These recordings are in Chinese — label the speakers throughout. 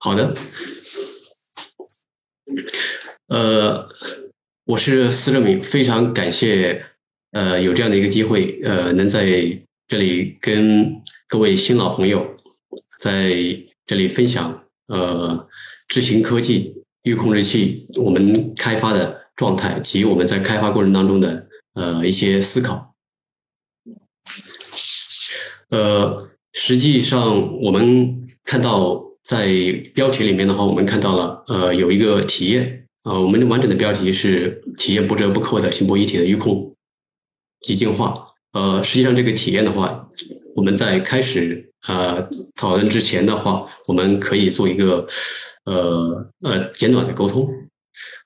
Speaker 1: 好的，呃，我是司正敏，非常感谢呃有这样的一个机会，呃，能在这里跟各位新老朋友在这里分享呃智行科技预控制器我们开发的状态及我们在开发过程当中的呃一些思考。呃，实际上我们看到。在标题里面的话，我们看到了，呃，有一个体验，啊，我们的完整的标题是体验不折不扣的星博一体的预控及进化。呃，实际上这个体验的话，我们在开始呃讨论之前的话，我们可以做一个呃呃简短的沟通。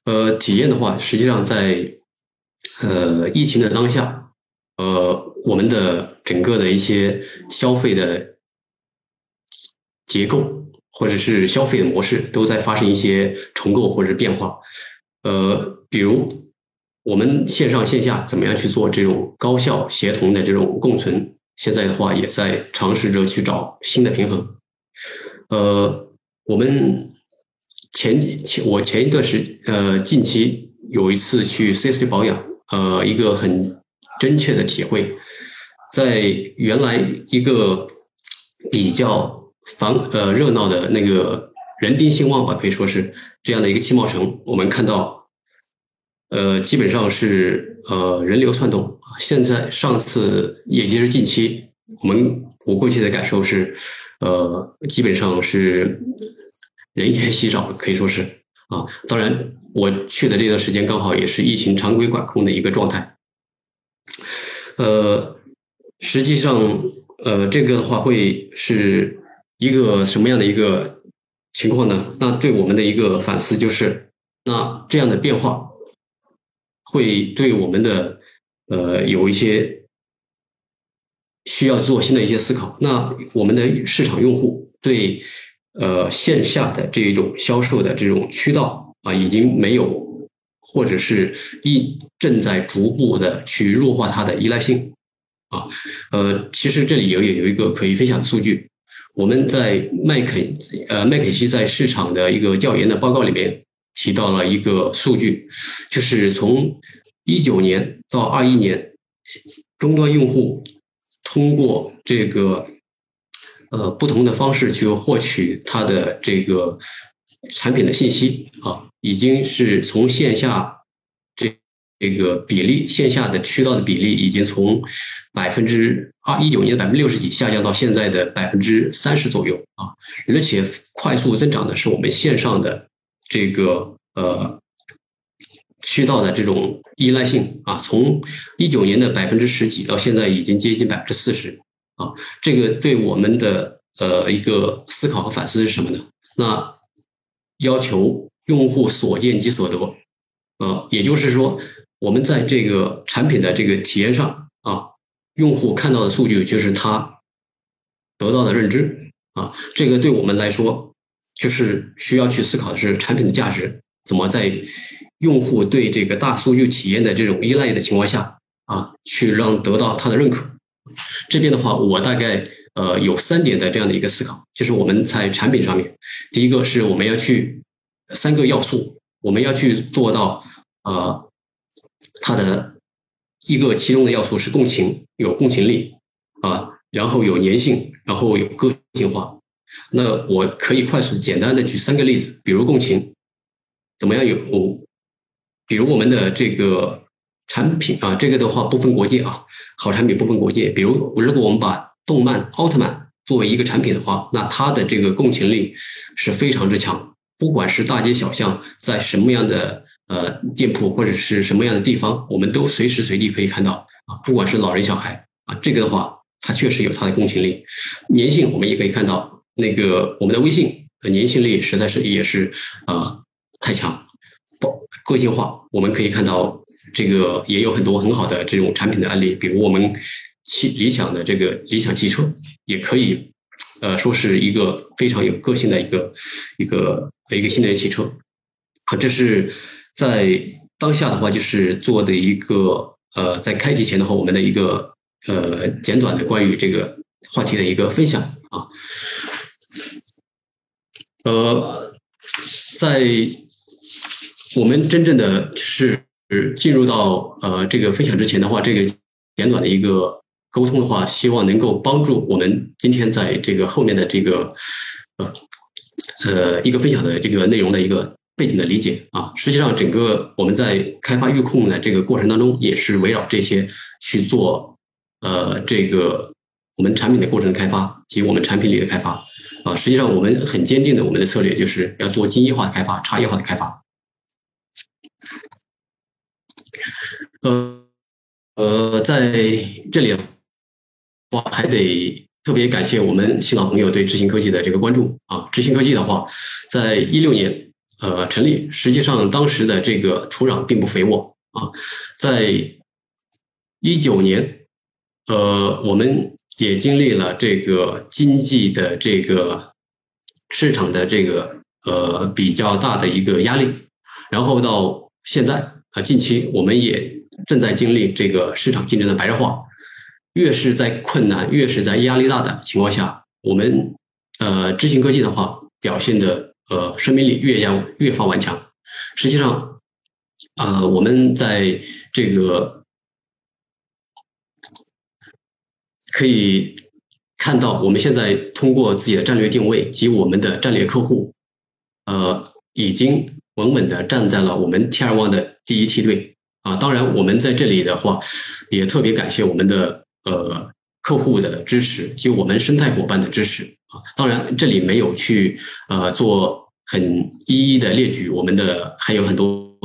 Speaker 1: 呃，体验的话，实际上在呃疫情的当下，呃，我们的整个的一些消费的结构。或者是消费的模式都在发生一些重构或者是变化，呃，比如我们线上线下怎么样去做这种高效协同的这种共存，现在的话也在尝试着去找新的平衡。呃，我们前前我前一段时呃近期有一次去 C S 保养，呃，一个很真切的体会，在原来一个比较。繁呃热闹的那个人丁兴旺吧，可以说是这样的一个汽贸城。我们看到，呃，基本上是呃人流窜动。现在上次也就是近期，我们我过去的感受是，呃，基本上是人烟稀少，可以说是啊。当然，我去的这段时间刚好也是疫情常规管控的一个状态。呃，实际上，呃，这个的话会是。一个什么样的一个情况呢？那对我们的一个反思就是，那这样的变化会对我们的呃有一些需要做新的一些思考。那我们的市场用户对呃线下的这一种销售的这种渠道啊，已经没有，或者是一正在逐步的去弱化它的依赖性啊。呃，其实这里有有有一个可以分享的数据。我们在麦肯呃麦肯锡在市场的一个调研的报告里面提到了一个数据，就是从一九年到二一年，终端用户通过这个呃不同的方式去获取它的这个产品的信息啊，已经是从线下。这个比例，线下的渠道的比例已经从百分之二一九年的百分之六十几下降到现在的百分之三十左右啊，而且快速增长的是我们线上的这个呃渠道的这种依赖性啊，从一九年的百分之十几到现在已经接近百分之四十啊，这个对我们的呃一个思考和反思是什么呢？那要求用户所见即所得，呃，也就是说。我们在这个产品的这个体验上啊，用户看到的数据就是他得到的认知啊，这个对我们来说就是需要去思考的是产品的价值怎么在用户对这个大数据体验的这种依赖的情况下啊，去让得到他的认可。这边的话，我大概呃有三点的这样的一个思考，就是我们在产品上面，第一个是我们要去三个要素，我们要去做到呃。它的一个其中的要素是共情，有共情力啊，然后有粘性，然后有个性化。那我可以快速简单的举三个例子，比如共情怎么样有？比如我们的这个产品啊，这个的话不分国界啊，好产品不分国界。比如如果我们把动漫奥特曼作为一个产品的话，那它的这个共情力是非常之强，不管是大街小巷，在什么样的。呃，店铺或者是什么样的地方，我们都随时随地可以看到啊，不管是老人小孩啊，这个的话，它确实有它的共情力、粘性。我们也可以看到，那个我们的微信的粘性力实在是也是啊太强。个性化，我们可以看到这个也有很多很好的这种产品的案例，比如我们汽理想的这个理想汽车，也可以呃说是一个非常有个性的一个一个一个新能源汽车啊，这是。在当下的话，就是做的一个呃，在开题前的话，我们的一个呃简短的关于这个话题的一个分享啊。呃，在我们真正的是进入到呃这个分享之前的话，这个简短的一个沟通的话，希望能够帮助我们今天在这个后面的这个呃呃一个分享的这个内容的一个背景的理解啊。实际上，整个我们在开发预控的这个过程当中，也是围绕这些去做呃这个我们产品的过程的开发及我们产品里的开发。啊，实际上我们很坚定的，我们的策略就是要做精益化的开发、差异化的开发。呃呃，在这里，我还得特别感谢我们新老朋友对智行科技的这个关注啊。智行科技的话，在一六年呃成立，实际上当时的这个土壤并不肥沃啊。在一九年，呃，我们。也经历了这个经济的这个市场的这个呃比较大的一个压力，然后到现在啊，近期我们也正在经历这个市场竞争的白热化。越是在困难、越是在压力大的情况下，我们呃知行科技的话表现的呃生命力越要越发顽强。实际上，啊，我们在这个。可以看到，我们现在通过自己的战略定位及我们的战略客户，呃，已经稳稳的站在了我们 T 二 One 的第一梯队啊。当然，我们在这里的话，也特别感谢我们的呃客户的支持及我们生态伙伴的支持啊。当然，这里没有去呃做很一一的列举，我们的还有很多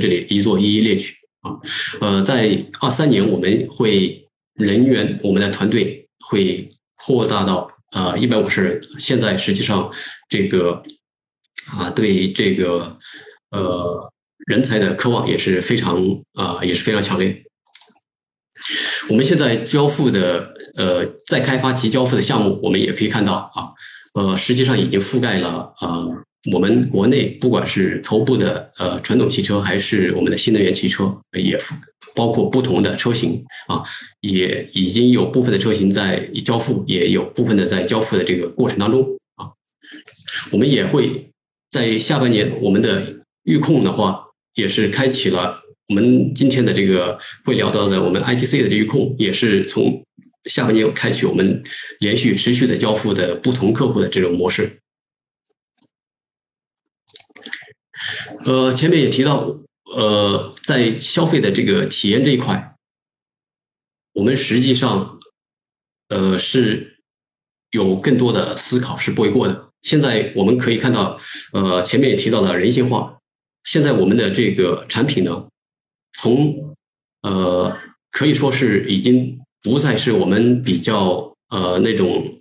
Speaker 1: 这里一做一一列举啊。呃，在二三年我们会。人员，我们的团队会扩大到啊一百五十人。现在实际上这个啊对这个呃人才的渴望也是非常啊也是非常强烈。我们现在交付的呃在开发及交付的项目，我们也可以看到啊呃实际上已经覆盖了啊我们国内不管是头部的呃传统汽车，还是我们的新能源汽车也覆。包括不同的车型啊，也已经有部分的车型在交付，也有部分的在交付的这个过程当中啊。我们也会在下半年，我们的预控的话，也是开启了我们今天的这个会聊到的我们 ITC 的这预控，也是从下半年开启我们连续持续的交付的不同客户的这种模式。呃，前面也提到。呃，在消费的这个体验这一块，我们实际上呃是有更多的思考是不为过的。现在我们可以看到，呃，前面也提到了人性化。现在我们的这个产品呢，从呃可以说是已经不再是我们比较呃那种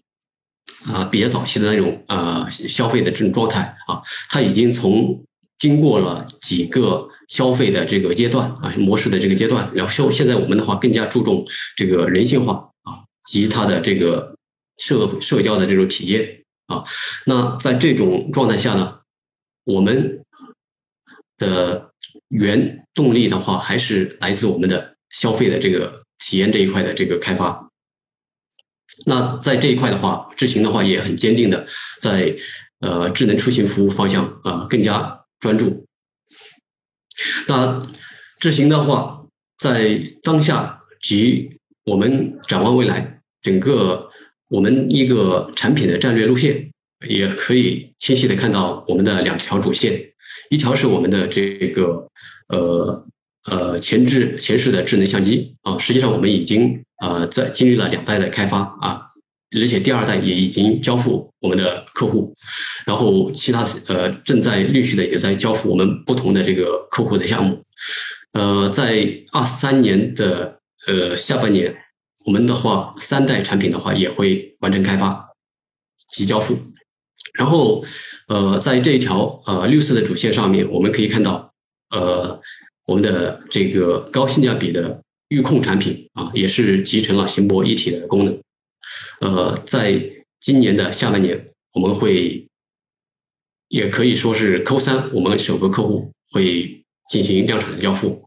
Speaker 1: 啊比较早期的那种呃消费的这种状态啊，它已经从经过了几个。消费的这个阶段啊，模式的这个阶段，然后现在我们的话更加注重这个人性化啊及它的这个社社交的这种体验啊。那在这种状态下呢，我们的原动力的话，还是来自我们的消费的这个体验这一块的这个开发。那在这一块的话，智行的话也很坚定的在呃智能出行服务方向啊更加专注。那智行的话，在当下及我们展望未来，整个我们一个产品的战略路线，也可以清晰的看到我们的两条主线，一条是我们的这个呃呃前置前视的智能相机啊，实际上我们已经呃在经历了两代的开发啊。而且第二代也已经交付我们的客户，然后其他呃正在陆续的也在交付我们不同的这个客户的项目，呃，在二三年的呃下半年，我们的话三代产品的话也会完成开发及交付，然后呃在这一条呃绿色的主线上面，我们可以看到呃我们的这个高性价比的预控产品啊，也是集成了行博一体的功能。呃，在今年的下半年，我们会也可以说是 Q 三，我们首个客户会进行量产的交付。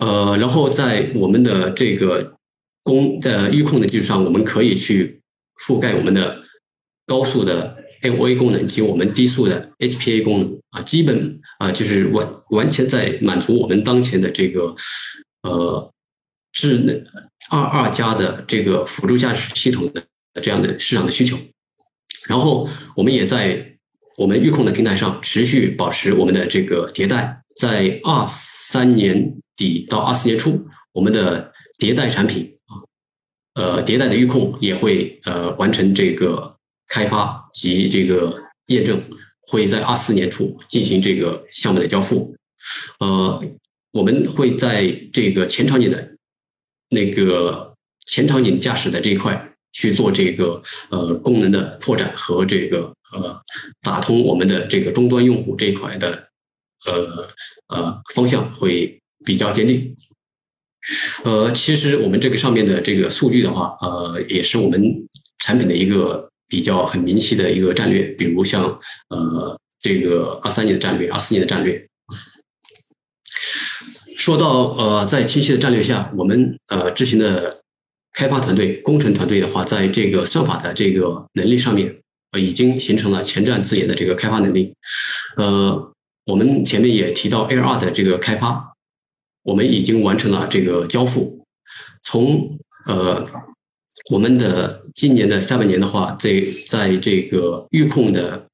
Speaker 1: 呃，然后在我们的这个工的预控的基础上，我们可以去覆盖我们的高速的 AOA 功能及我们低速的 HPA 功能啊，基本啊就是完完全在满足我们当前的这个呃智能二二加的这个辅助驾驶系统的这样的市场的需求。然后我们也在我们预控的平台上持续保持我们的这个迭代，在二三年底到二四年初，我们的迭代产品啊，呃，迭代的预控也会呃完成这个开发及这个验证，会在二四年初进行这个项目的交付。呃，我们会在这个前场景的那个前场景驾驶的这一块。去做这个呃功能的拓展和这个呃打通我们的这个终端用户这一块的呃呃方向会比较坚定。呃，其实我们这个上面的这个数据的话，呃，也是我们产品的一个比较很明晰的一个战略。比如像呃这个二三年的战略、二四年的战略。说到呃在清晰的战略下，我们呃执行的。开发团队、工程团队的话，在这个算法的这个能力上面，呃，已经形成了前瞻自研的这个开发能力。呃，我们前面也提到 a r 的这个开发，我们已经完成了这个交付。从呃我们的今年的下半年的话，在在这个预控的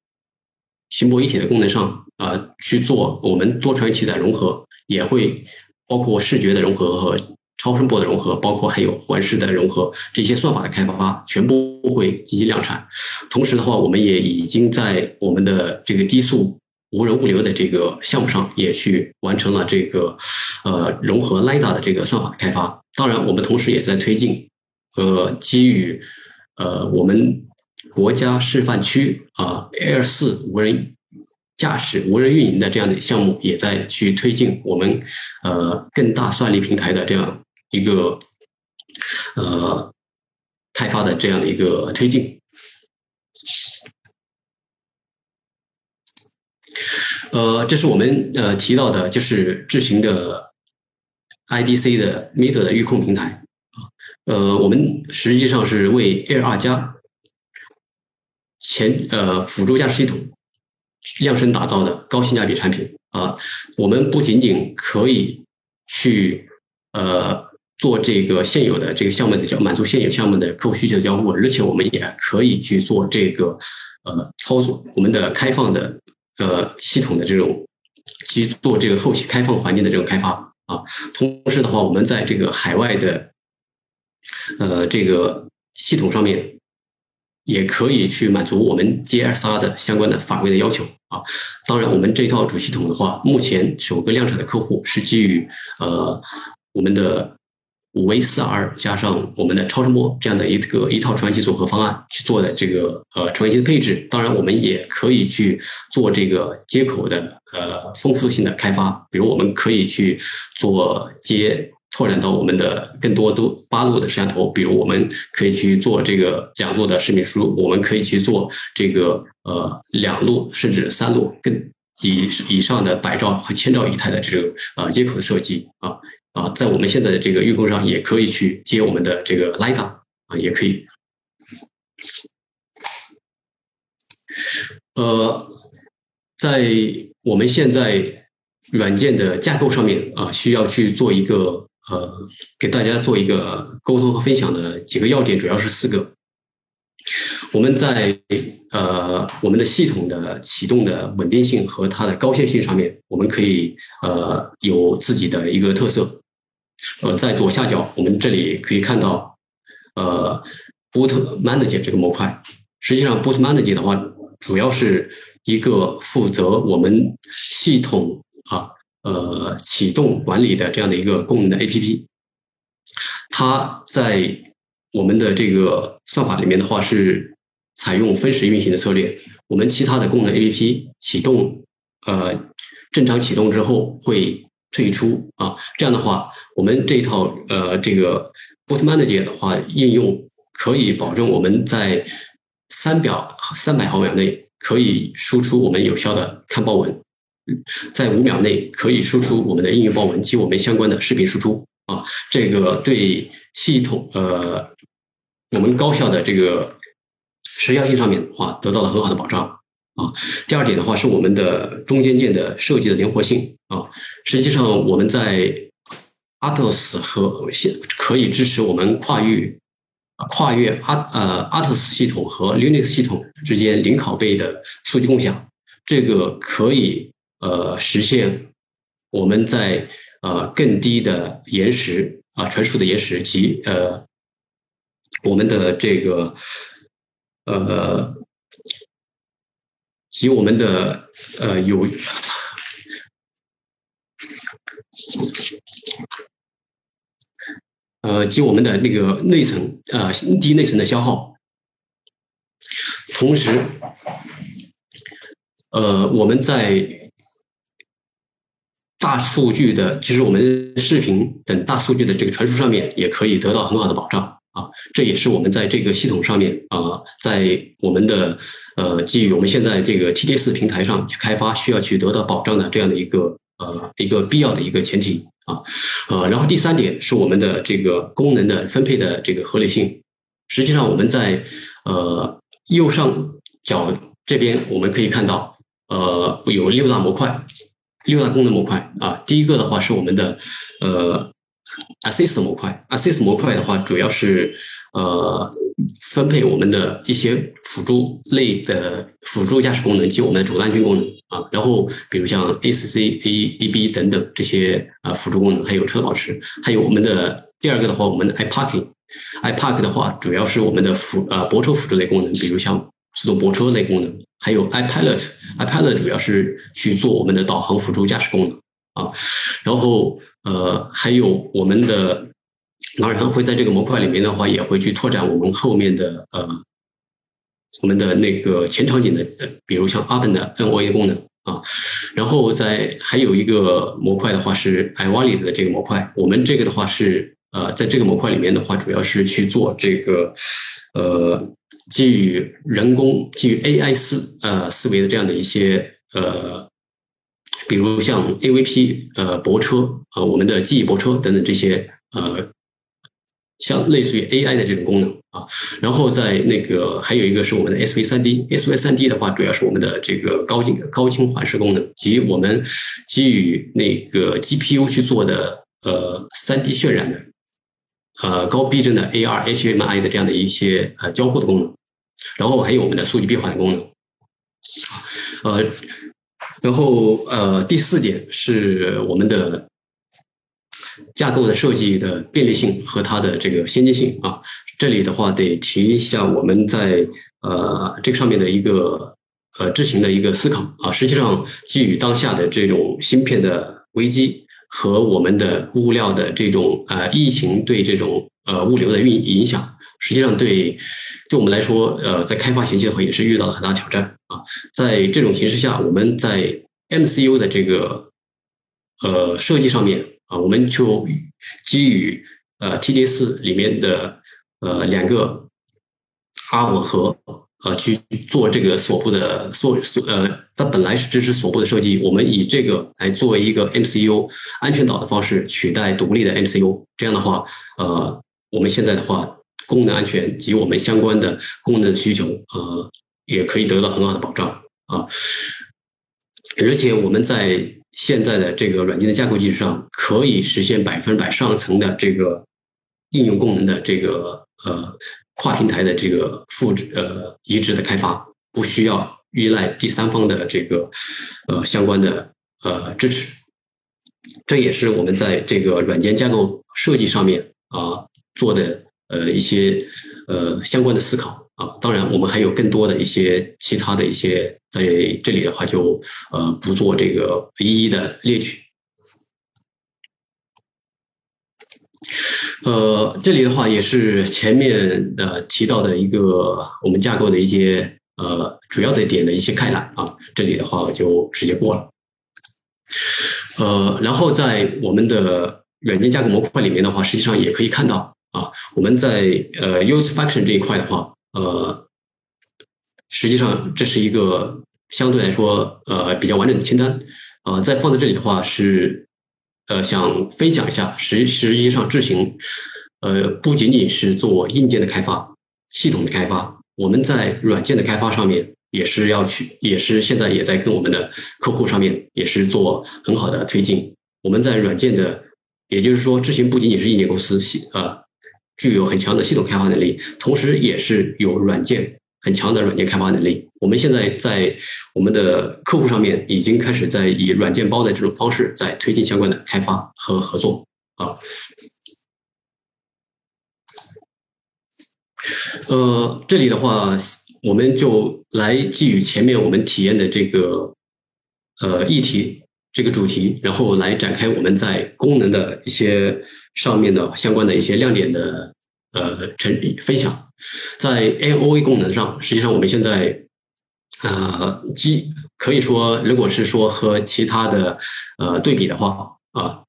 Speaker 1: 行博一体的功能上啊去做我们多传感器的融合，也会包括视觉的融合和。超声波的融合，包括还有环视的融合，这些算法的开发全部会进行量产。同时的话，我们也已经在我们的这个低速无人物流的这个项目上，也去完成了这个呃融合 LIDA 的这个算法的开发。当然，我们同时也在推进呃基于呃我们国家示范区啊 Air 四无人。驾驶无人运营的这样的项目也在去推进我们呃更大算力平台的这样一个呃开发的这样的一个推进。呃，这是我们呃提到的，就是智行的 IDC 的 Mid 的预控平台。呃，我们实际上是为 Air 二加前呃辅助驾驶系统。量身打造的高性价比产品啊，我们不仅仅可以去呃做这个现有的这个项目的叫满足现有项目的客户需求的交付，而且我们也可以去做这个呃操作我们的开放的呃系统的这种去做这个后期开放环境的这种开发啊。同时的话，我们在这个海外的呃这个系统上面。也可以去满足我们 GSR 的相关的法规的要求啊。当然，我们这套主系统的话，目前首个量产的客户是基于呃我们的五 V 四 R 加上我们的超声波这样的一个一套传奇组合方案去做的这个呃传奇的配置。当然，我们也可以去做这个接口的呃丰富性的开发，比如我们可以去做接。拓展到我们的更多都八路的摄像头，比如我们可以去做这个两路的视频输入，我们可以去做这个呃两路甚至三路更以以上的百兆和千兆以太的这个呃接口的设计啊啊，在我们现在的这个预控上也可以去接我们的这个 LiDAR 啊，也可以。呃，在我们现在软件的架构上面啊，需要去做一个。呃，给大家做一个沟通和分享的几个要点，主要是四个。我们在呃我们的系统的启动的稳定性和它的高线性上面，我们可以呃有自己的一个特色。呃，在左下角，我们这里可以看到呃 Boot Manager 这个模块。实际上，Boot Manager 的话，主要是一个负责我们系统啊。呃，启动管理的这样的一个功能的 APP，它在我们的这个算法里面的话是采用分时运行的策略。我们其他的功能 APP 启动，呃，正常启动之后会退出啊。这样的话，我们这一套呃这个 Boot Manager 的话应用可以保证我们在三秒三百毫秒内可以输出我们有效的看报文。在五秒内可以输出我们的应用报文及我们相关的视频输出啊，这个对系统呃我们高效的这个时效性上面的话得到了很好的保障啊。第二点的话是我们的中间件的设计的灵活性啊。实际上我们在 Atos 和现可以支持我们跨越跨越阿呃 Atos 系统和 Linux 系统之间零拷贝的数据共享，这个可以呃实现我们在呃更低的延时啊传输的延时及呃我们的这个。呃，及我们的呃有，呃及我们的那个内层呃低内层的消耗，同时，呃我们在大数据的，其实我们视频等大数据的这个传输上面，也可以得到很好的保障。啊，这也是我们在这个系统上面啊，在我们的呃基于我们现在这个 TDS 平台上去开发，需要去得到保障的这样的一个呃一个必要的一个前提啊，呃，然后第三点是我们的这个功能的分配的这个合理性。实际上我们在呃右上角这边我们可以看到，呃有六大模块，六大功能模块啊。第一个的话是我们的呃。Assist 模块，Assist 模块的话，主要是呃分配我们的一些辅助类的辅助驾驶功能及我们的主动安全功能啊。然后，比如像 ACC、A、EB 等等这些啊辅助功能，还有车保持，还有我们的第二个的话，我们的 iParking，iPark 的话，主要是我们的辅呃泊车辅助类功能，比如像自动泊车类功能，还有 iPilot，iPilot 主要是去做我们的导航辅助驾驶功能啊。然后。呃，还有我们的，当然会在这个模块里面的话，也会去拓展我们后面的呃，我们的那个前场景的，比如像 Open 的 NOA 功能啊。然后在还有一个模块的话是 iVali 的这个模块，我们这个的话是呃，在这个模块里面的话，主要是去做这个呃，基于人工、基于 AI 思呃思维的这样的一些呃。比如像 AVP 呃泊车呃我们的记忆泊车等等这些呃像类似于 AI 的这种功能啊，然后在那个还有一个是我们的 SV 三 D，SV 三 D 的话主要是我们的这个高精高清环视功能及我们基于那个 GPU 去做的呃三 D 渲染的呃高逼真的 AR HMI 的这样的一些呃交互的功能，然后还有我们的数据闭环功能，呃。然后，呃，第四点是我们的架构的设计的便利性和它的这个先进性啊。这里的话得提一下我们在呃这个上面的一个呃执行的一个思考啊。实际上，基于当下的这种芯片的危机和我们的物料的这种呃疫情对这种呃物流的运影响，实际上对对我们来说，呃，在开发前期的话也是遇到了很大挑战。啊，在这种形势下，我们在 MCU 的这个呃设计上面啊，我们就基于呃 TD 四里面的呃两个 R 五核呃去做这个锁布的锁锁呃，它本来是支持锁布的设计，我们以这个来作为一个 MCU 安全岛的方式取代独立的 MCU，这样的话，呃，我们现在的话功能安全及我们相关的功能需求呃。也可以得到很好的保障啊，而且我们在现在的这个软件的架构基础上，可以实现百分百上层的这个应用功能的这个呃跨平台的这个复制呃移植的开发，不需要依赖第三方的这个呃相关的呃支持。这也是我们在这个软件架构设计上面啊做的呃一些呃相关的思考。啊，当然，我们还有更多的一些其他的一些，在这里的话就呃不做这个一一的列举。呃，这里的话也是前面的提到的一个我们架构的一些呃主要的点的一些概览啊，这里的话我就直接过了。呃，然后在我们的软件架构模块里面的话，实际上也可以看到，我们在呃 use function 这一块的话。呃，实际上这是一个相对来说呃比较完整的清单，呃，在放在这里的话是呃想分享一下，实实际上智行呃不仅仅是做硬件的开发、系统的开发，我们在软件的开发上面也是要去，也是现在也在跟我们的客户上面也是做很好的推进。我们在软件的，也就是说，之前不仅仅是硬件公司系啊，具有很强的系统开发能力，同时也是有软件很强的软件开发能力。我们现在在我们的客户上面已经开始在以软件包的这种方式在推进相关的开发和合作啊。呃，这里的话，我们就来基于前面我们体验的这个呃议题。这个主题，然后来展开我们在功能的一些上面的相关的一些亮点的呃成分享。在 N O A 功能上，实际上我们现在啊，基可以说，如果是说和其他的呃对比的话啊，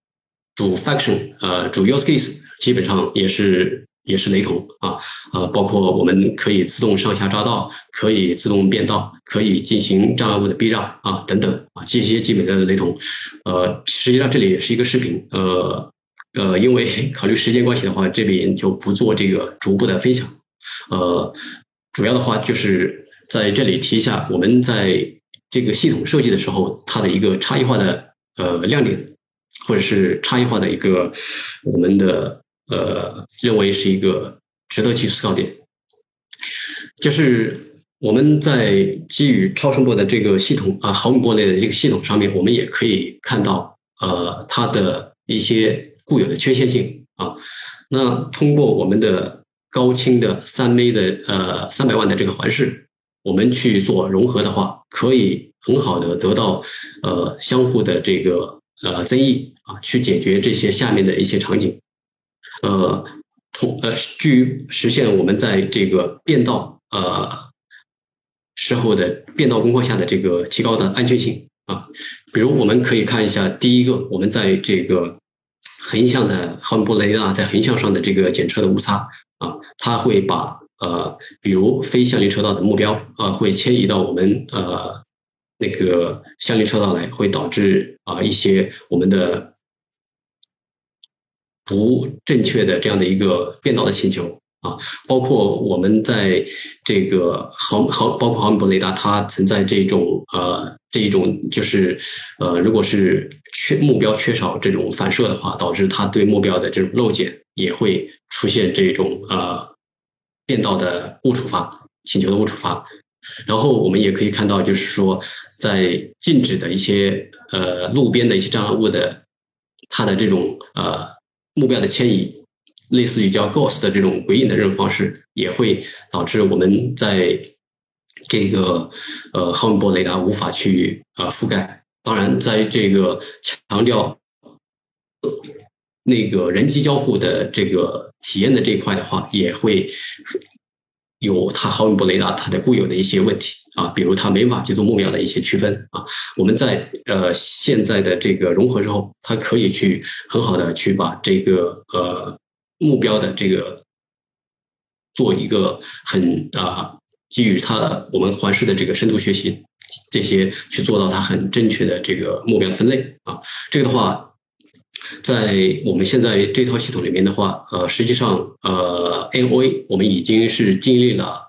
Speaker 1: 主 function 呃主 use case 基本上也是。也是雷同啊，呃，包括我们可以自动上下匝道，可以自动变道，可以进行障碍物的避让啊，等等啊，这些基本的雷同。呃，实际上这里也是一个视频，呃呃，因为 考虑时间关系的话，这边就不做这个逐步的分享。呃，主要的话就是在这里提一下，我们在这个系统设计的时候，它的一个差异化的呃亮点，或者是差异化的一个我们的。呃，认为是一个值得去思考点，就是我们在基于超声波的这个系统啊，毫米波类的这个系统上面，我们也可以看到呃它的一些固有的缺陷性啊。那通过我们的高清的三 A 的呃三百万的这个环视，我们去做融合的话，可以很好的得到呃相互的这个呃增益啊，去解决这些下面的一些场景。呃，同呃，据实现我们在这个变道呃时候的变道工况下的这个提高的安全性啊，比如我们可以看一下第一个，我们在这个横向的毫米波雷达在横向上的这个检测的误差啊，它会把呃，比如非相邻车道的目标啊，会迁移到我们呃那个相邻车道来，会导致啊一些我们的。不正确的这样的一个变道的请求啊，包括我们在这个毫毫包括毫米波雷达，它存在这种呃这一种就是呃，如果是缺目标缺少这种反射的话，导致它对目标的这种漏检也会出现这种呃变道的误触发请求的误触发。然后我们也可以看到，就是说在禁止的一些呃路边的一些障碍物的它的这种呃。目标的迁移，类似于叫 ghost 的这种鬼影的这种方式，也会导致我们在这个呃毫米波雷达无法去呃覆盖。当然，在这个强调那个人机交互的这个体验的这一块的话，也会有它毫米波雷达它的固有的一些问题。啊，比如它没法去做目标的一些区分啊，我们在呃现在的这个融合之后，它可以去很好的去把这个呃目标的这个做一个很啊基于它我们环视的这个深度学习这些去做到它很正确的这个目标分类啊，这个的话，在我们现在这套系统里面的话，呃，实际上呃 N O A 我们已经是经历了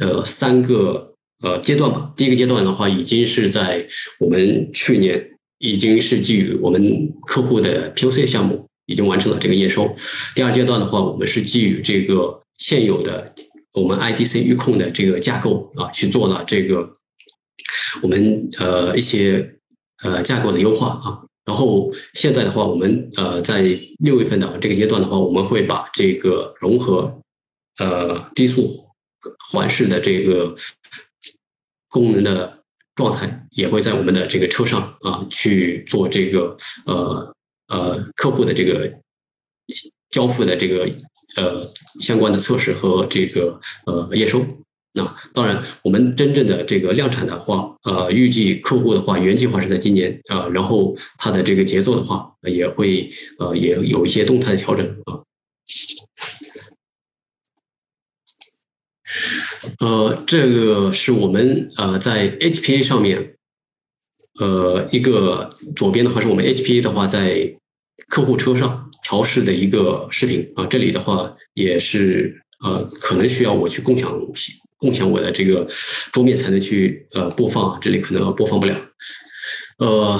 Speaker 1: 呃三个。呃，阶段吧。第一个阶段的话，已经是在我们去年已经是基于我们客户的 POC 项目已经完成了这个验收。第二阶段的话，我们是基于这个现有的我们 IDC 预控的这个架构啊，去做了这个我们呃一些呃架构的优化啊。然后现在的话，我们呃在六月份的这个阶段的话，我们会把这个融合呃低速环视的这个。功能的状态也会在我们的这个车上啊去做这个呃呃客户的这个交付的这个呃相关的测试和这个呃验收。那当然，我们真正的这个量产的话，呃，预计客户的话原计划是在今年啊，然后它的这个节奏的话也会呃也有一些动态的调整啊。呃，这个是我们呃在 HPA 上面，呃一个左边的话是我们 HPA 的话在客户车上调试的一个视频啊，这里的话也是呃可能需要我去共享共享我的这个桌面才能去呃播放，这里可能播放不了。呃，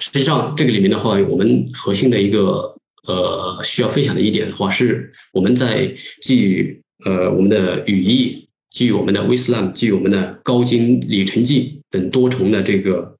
Speaker 1: 实际上这个里面的话，我们核心的一个呃需要分享的一点的话，是我们在基于呃我们的语义、基于我们的 Wislam、基于我们的高精里程计等多重的这个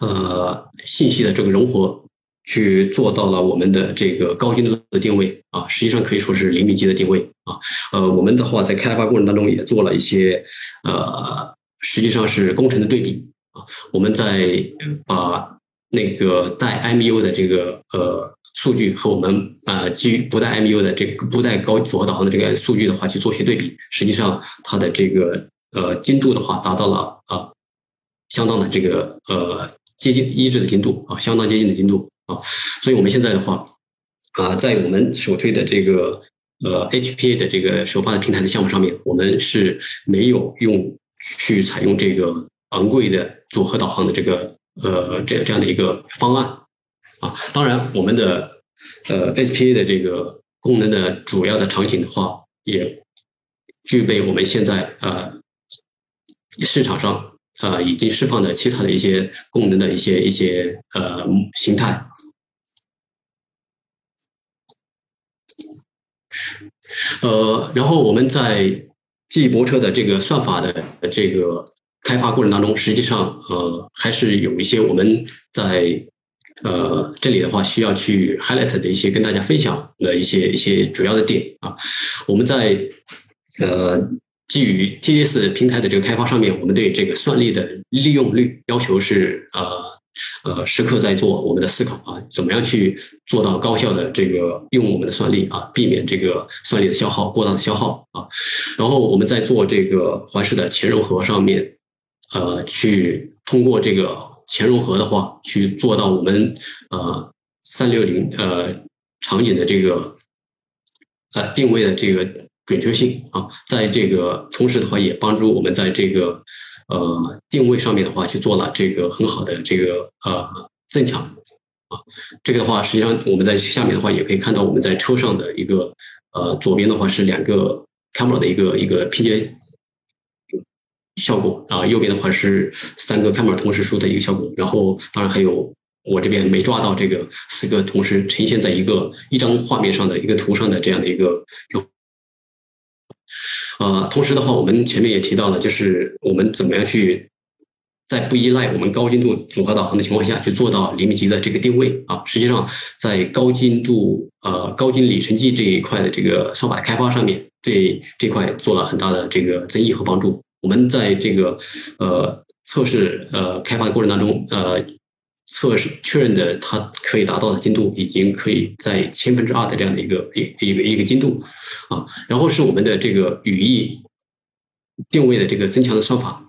Speaker 1: 呃信息的这个融合。去做到了我们的这个高精度的定位啊，实际上可以说是灵敏级的定位啊。呃，我们的话在开发过程当中也做了一些呃，实际上是工程的对比啊。我们在把那个带 MU 的这个呃数据和我们啊基于不带 MU 的这个不带高组合导航的这个数据的话去做一些对比，实际上它的这个呃精度的话达到了啊相当的这个呃接近一致的精度啊，相当接近的精度。啊，所以我们现在的话，啊，在我们首推的这个呃 HPA 的这个首发的平台的项目上面，我们是没有用去采用这个昂贵的组合导航的这个呃这这样的一个方案啊。当然，我们的呃 S P A 的这个功能的主要的场景的话，也具备我们现在呃市场上呃已经释放的其他的一些功能的一些一些呃形态。呃，然后我们在记忆泊车的这个算法的这个开发过程当中，实际上呃还是有一些我们在呃这里的话需要去 highlight 的一些跟大家分享的一些一些主要的点啊。我们在呃基于 TDS 平台的这个开发上面，我们对这个算力的利用率要求是呃。呃，时刻在做我们的思考啊，怎么样去做到高效的这个用我们的算力啊，避免这个算力的消耗过大的消耗啊。然后我们在做这个环视的前融合上面，呃，去通过这个前融合的话，去做到我们呃三六零呃场景的这个呃定位的这个准确性啊，在这个同时的话，也帮助我们在这个。呃，定位上面的话，去做了这个很好的这个呃增强啊。这个的话，实际上我们在下面的话也可以看到，我们在车上的一个呃左边的话是两个 camera 的一个一个拼接效果啊，右边的话是三个 camera 同时输的一个效果。然后当然还有我这边没抓到这个四个同时呈现在一个一张画面上的一个图上的这样的一个。呃，同时的话，我们前面也提到了，就是我们怎么样去在不依赖我们高精度组合导航的情况下去做到厘米级的这个定位啊。实际上，在高精度呃高精里程计这一块的这个算法开发上面，对这块做了很大的这个增益和帮助。我们在这个呃测试呃开发的过程当中呃。测试确认的，它可以达到的精度已经可以在千分之二的这样的一个一一个一个精度啊。然后是我们的这个语义定位的这个增强的算法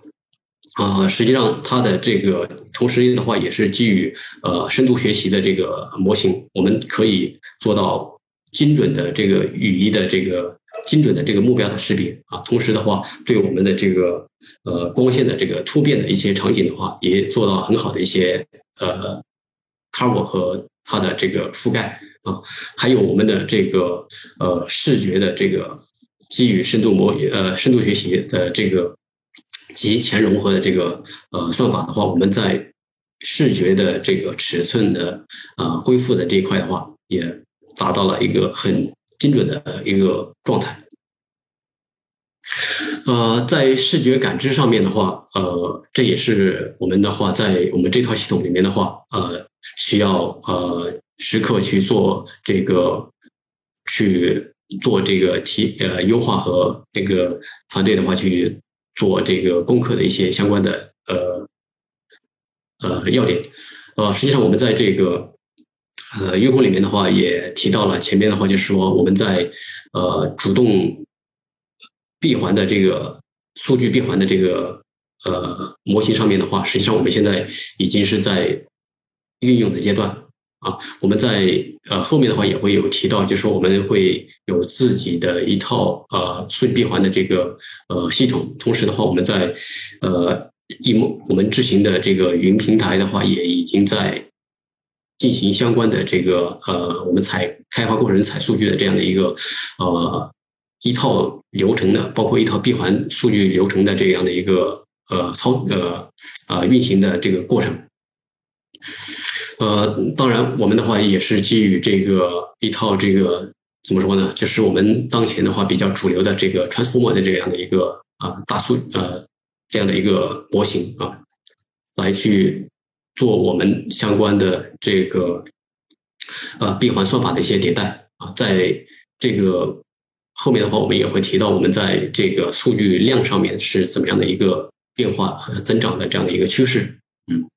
Speaker 1: 啊，实际上它的这个同时的话也是基于呃深度学习的这个模型，我们可以做到精准的这个语义的这个精准的这个目标的识别啊。同时的话，对我们的这个呃光线的这个突变的一些场景的话，也做到很好的一些。呃，cover 和它的这个覆盖啊，还有我们的这个呃视觉的这个基于深度模呃深度学习的这个及前融合的这个呃算法的话，我们在视觉的这个尺寸的呃恢复的这一块的话，也达到了一个很精准的一个状态。呃，在视觉感知上面的话，呃，这也是我们的话，在我们这套系统里面的话，呃，需要呃时刻去做这个，去做这个提呃优化和这个团队的话去做这个功课的一些相关的呃呃要点。呃，实际上我们在这个呃优控里面的话也提到了，前面的话就是说我们在呃主动。闭环的这个数据闭环的这个呃模型上面的话，实际上我们现在已经是在运用的阶段啊。我们在呃后面的话也会有提到，就是说我们会有自己的一套呃数据闭环的这个呃系统。同时的话，我们在呃一我们执行的这个云平台的话，也已经在进行相关的这个呃我们采开发过程采数据的这样的一个呃。一套流程的，包括一套闭环数据流程的这样的一个呃操呃呃运行的这个过程。呃，当然，我们的话也是基于这个一套这个怎么说呢？就是我们当前的话比较主流的这个 transformer 的这样的一个啊大数呃这样的一个模型啊，来去做我们相关的这个呃闭环算法的一些迭代啊，在这个后面的话，我们也会提到我们在这个数据量上面是怎么样的一个变化和增长的这样的一个趋势，嗯。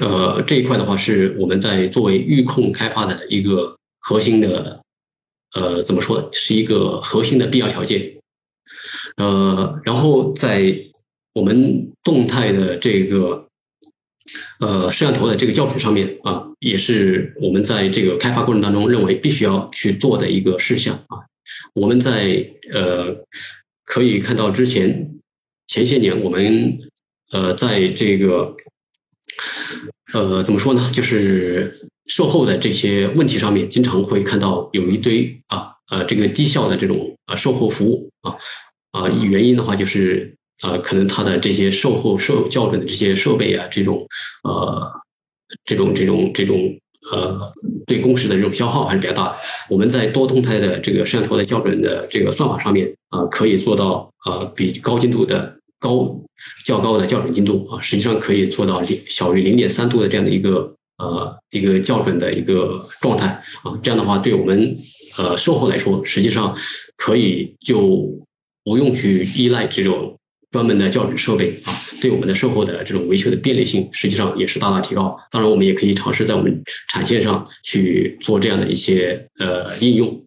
Speaker 1: 呃，这一块的话是我们在作为预控开发的一个核心的，呃，怎么说，是一个核心的必要条件。呃，然后在我们动态的这个呃摄像头的这个校准上面啊，也是我们在这个开发过程当中认为必须要去做的一个事项啊。我们在呃可以看到之前前些年我们呃在这个。呃，怎么说呢？就是售后的这些问题上面，经常会看到有一堆啊，呃，这个低效的这种呃售后服务啊啊，原因的话就是呃，可能它的这些售后设校准的这些设备啊，这种呃，这种这种这种呃，对工时的这种消耗还是比较大的。我们在多动态的这个摄像头的校准的这个算法上面啊，可以做到呃比高精度的。高较高的校准精度啊，实际上可以做到零小于零点三度的这样的一个呃一个校准的一个状态啊，这样的话对我们呃售后来说，实际上可以就不用去依赖这种专门的校准设备啊，对我们的售后的这种维修的便利性，实际上也是大大提高。当然，我们也可以尝试在我们产线上去做这样的一些呃应用。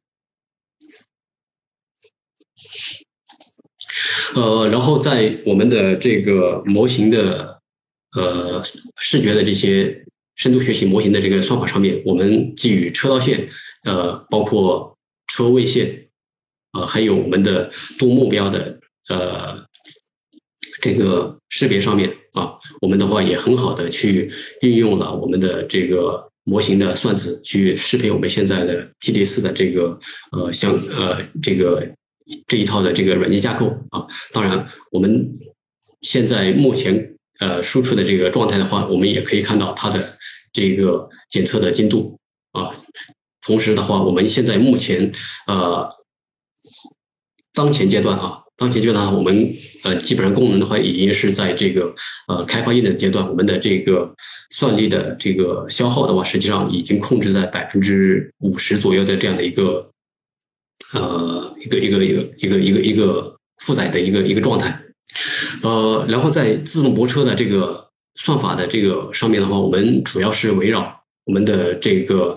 Speaker 1: 呃，然后在我们的这个模型的呃视觉的这些深度学习模型的这个算法上面，我们基于车道线，呃，包括车位线，呃，还有我们的多目标的呃这个识别上面啊，我们的话也很好的去运用了我们的这个模型的算子去识别我们现在的 T D 四的这个呃像呃这个。这一套的这个软件架构啊，当然我们现在目前呃输出的这个状态的话，我们也可以看到它的这个检测的精度啊。同时的话，我们现在目前呃当前阶段啊，当前阶段我们呃基本上功能的话，已经是在这个呃开发验证阶段，我们的这个算力的这个消耗的话，实际上已经控制在百分之五十左右的这样的一个。呃，一个一个一个一个一个一个负载的一个一个状态，呃，然后在自动泊车的这个算法的这个上面的话，我们主要是围绕我们的这个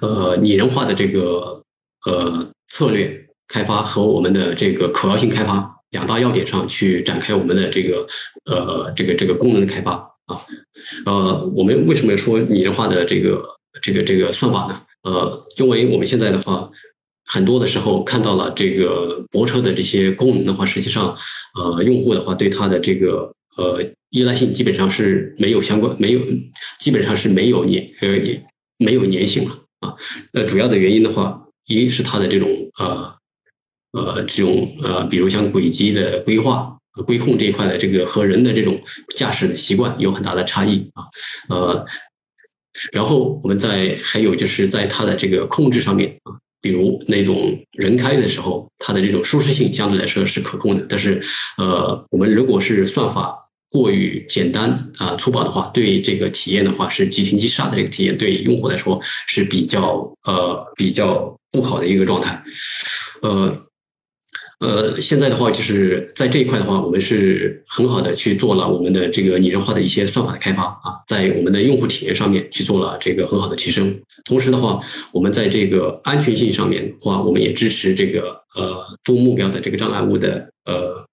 Speaker 1: 呃拟人化的这个呃策略开发和我们的这个可靠性开发两大要点上去展开我们的这个呃这个这个功能的开发啊，呃，我们为什么要说拟人化的这个这个这个算法呢？呃，因为我们现在的话。很多的时候看到了这个泊车的这些功能的话，实际上，呃，用户的话对它的这个呃依赖性基本上是没有相关，没有基本上是没有粘呃没有粘性了啊。那主要的原因的话，一是它的这种呃呃这种呃，比如像轨迹的规划、规控这一块的这个和人的这种驾驶的习惯有很大的差异啊。呃，然后我们在还有就是在它的这个控制上面啊。比如那种人开的时候，它的这种舒适性相对来说是可控的。但是，呃，我们如果是算法过于简单啊粗暴的话，对这个体验的话是急停急刹的这个体验，对用户来说是比较呃比较不好的一个状态，呃。呃，现在的话，就是在这一块的话，我们是很好的去做了我们的这个拟人化的一些算法的开发啊，在我们的用户体验上面去做了这个很好的提升。同时的话，我们在这个安全性上面的话，我们也支持这个呃多目标的这个障碍物的呃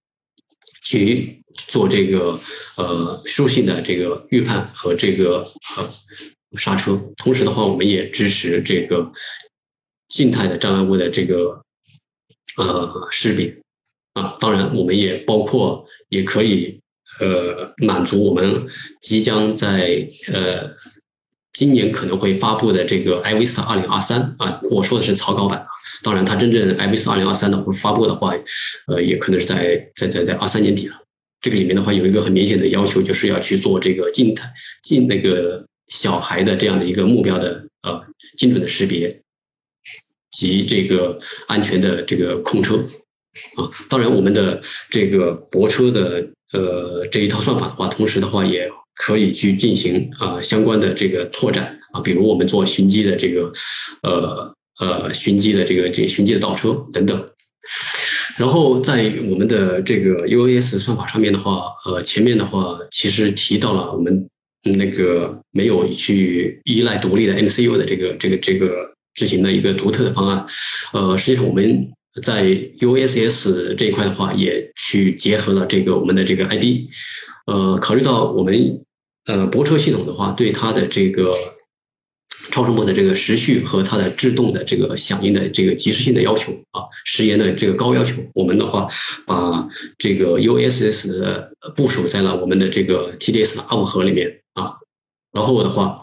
Speaker 1: 去做这个呃输性的这个预判和这个呃刹车。同时的话，我们也支持这个静态的障碍物的这个。呃，识别啊，当然，我们也包括也可以呃满足我们即将在呃今年可能会发布的这个 iVista 二零二三啊，我说的是草稿版啊。当然，它真正 iVista 二零二三的发布的话，呃，也可能是在在在在二三年底了。这个里面的话，有一个很明显的要求，就是要去做这个静态、静那个小孩的这样的一个目标的呃精准的识别及这个安全的这个控车啊。当然，我们的这个泊车的呃这一套算法的话，同时的话也。可以去进行啊相关的这个拓展啊，比如我们做寻机的这个呃呃寻机的这个这寻机的倒车等等。然后在我们的这个 UAS 算法上面的话，呃前面的话其实提到了我们那个没有去依赖独立的 MCU 的这个这个这个执行的一个独特的方案。呃，实际上我们在 USS 这一块的话，也去结合了这个我们的这个 ID。呃，考虑到我们呃泊车系统的话，对它的这个超声波的这个时序和它的制动的这个响应的这个及时性的要求啊，时延的这个高要求，我们的话把这个 USS 部署在了我们的这个 TDS 的 UP 盒里面啊，然后的话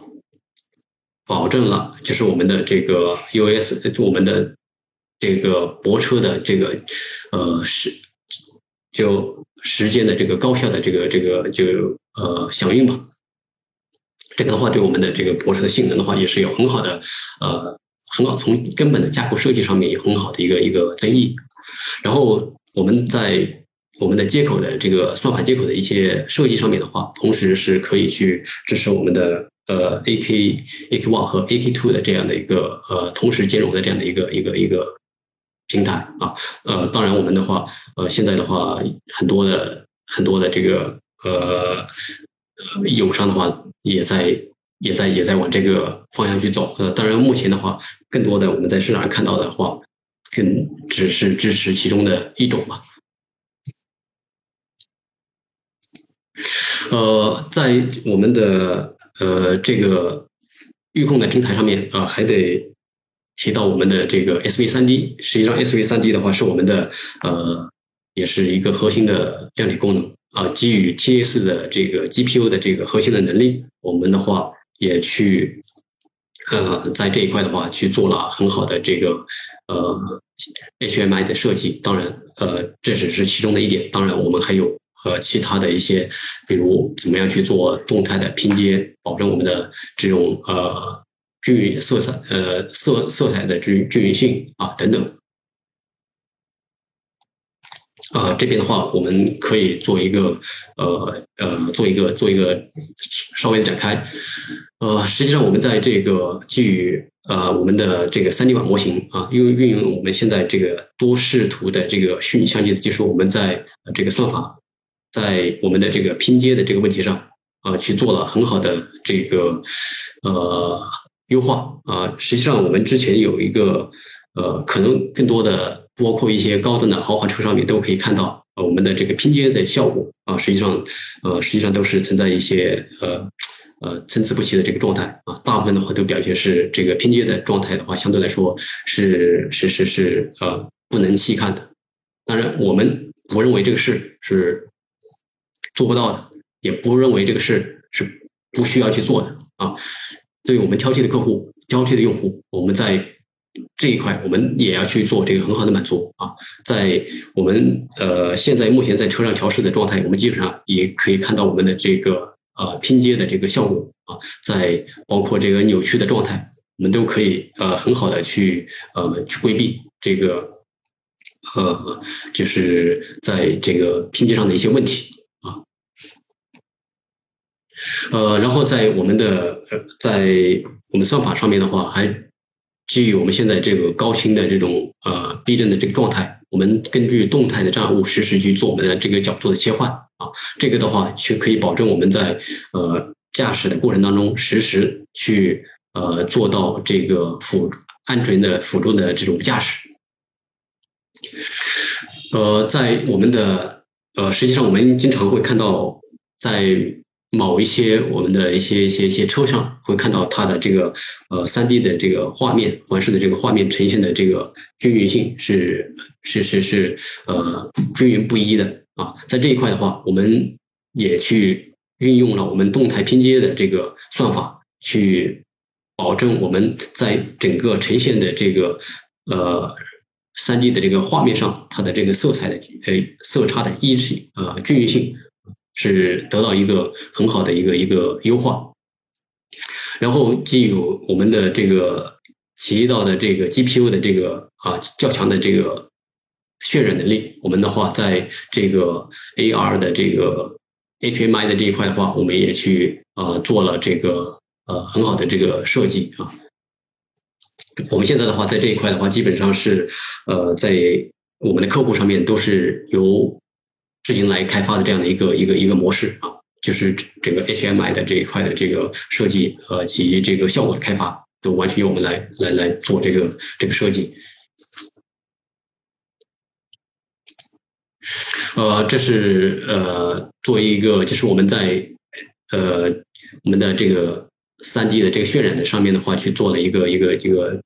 Speaker 1: 保证了就是我们的这个 US 我们的这个泊车的这个呃时就。时间的这个高效的这个这个就呃响应吧，这个的话对我们的这个泊车的性能的话也是有很好的呃很好从根本的架构设计上面有很好的一个一个增益。然后我们在我们的接口的这个算法接口的一些设计上面的话，同时是可以去支持我们的呃 AK AK One 和 AK Two 的这样的一个呃同时兼容的这样的一个一个一个。平台啊，呃，当然我们的话，呃，现在的话，很多的很多的这个呃呃业务商的话，也在也在也在往这个方向去走。呃，当然目前的话，更多的我们在市场上看到的话，更只是支持其中的一种嘛。呃，在我们的呃这个预控的平台上面啊，还得。提到我们的这个 SV3D，实际上 SV3D 的话是我们的呃，也是一个核心的量体功能啊。基于 TS 的这个 GPU 的这个核心的能力，我们的话也去呃，在这一块的话去做了很好的这个呃 HMI 的设计。当然，呃，这只是其中的一点。当然，我们还有和其他的一些，比如怎么样去做动态的拼接，保证我们的这种呃。均匀色彩，呃，色色彩的均均匀性啊，等等，啊，这边的话，我们可以做一个，呃呃，做一个做一个稍微的展开，呃，实际上我们在这个基于呃我们的这个三 D 网模型啊，因为运用我们现在这个多视图的这个虚拟相机的技术，我们在这个算法在我们的这个拼接的这个问题上啊，去做了很好的这个呃。优化啊，实际上我们之前有一个呃，可能更多的包括一些高端的豪华车上面都可以看到我们的这个拼接的效果啊，实际上呃，实际上都是存在一些呃呃参差不齐的这个状态啊，大部分的话都表现是这个拼接的状态的话，相对来说是是是是呃不能细看的。当然，我们不认为这个事是做不到的，也不认为这个事是不需要去做的啊。对于我们挑剔的客户、挑剔的用户，我们在这一块，我们也要去做这个很好的满足啊。在我们呃现在目前在车上调试的状态，我们基本上也可以看到我们的这个呃拼接的这个效果啊。在包括这个扭曲的状态，我们都可以呃很好的去呃去规避这个呃就是在这个拼接上的一些问题。呃，然后在我们的呃，在我们算法上面的话，还基于我们现在这个高清的这种呃避震的这个状态，我们根据动态的障碍物实时去做我们的这个角度的切换啊，这个的话去可以保证我们在呃驾驶的过程当中实时去呃做到这个辅安全的辅助的这种驾驶。呃，在我们的呃，实际上我们经常会看到在。某一些我们的一些一些一些车上会看到它的这个呃三 D 的这个画面环视的这个画面呈现的这个均匀性是是是是呃均匀不一的啊，在这一块的话，我们也去运用了我们动态拼接的这个算法去保证我们在整个呈现的这个呃三 D 的这个画面上，它的这个色彩的呃色差的一致呃均匀性是得到一个很好的一个一个优化。然后既有我们的这个提到的这个 GPU 的这个啊较强的这个渲染能力，我们的话在这个 AR 的这个 HMI 的这一块的话，我们也去啊做了这个呃很好的这个设计啊。我们现在的话在这一块的话，基本上是呃在我们的客户上面都是由执行来开发的这样的一个一个一个模式啊。就是整个 HMI 的这一块的这个设计，呃，及这个效果的开发，都完全由我们来来来做这个这个设计。呃，这是呃作为一个，就是我们在呃我们的这个三 D 的这个渲染的上面的话，去做了一个一个这个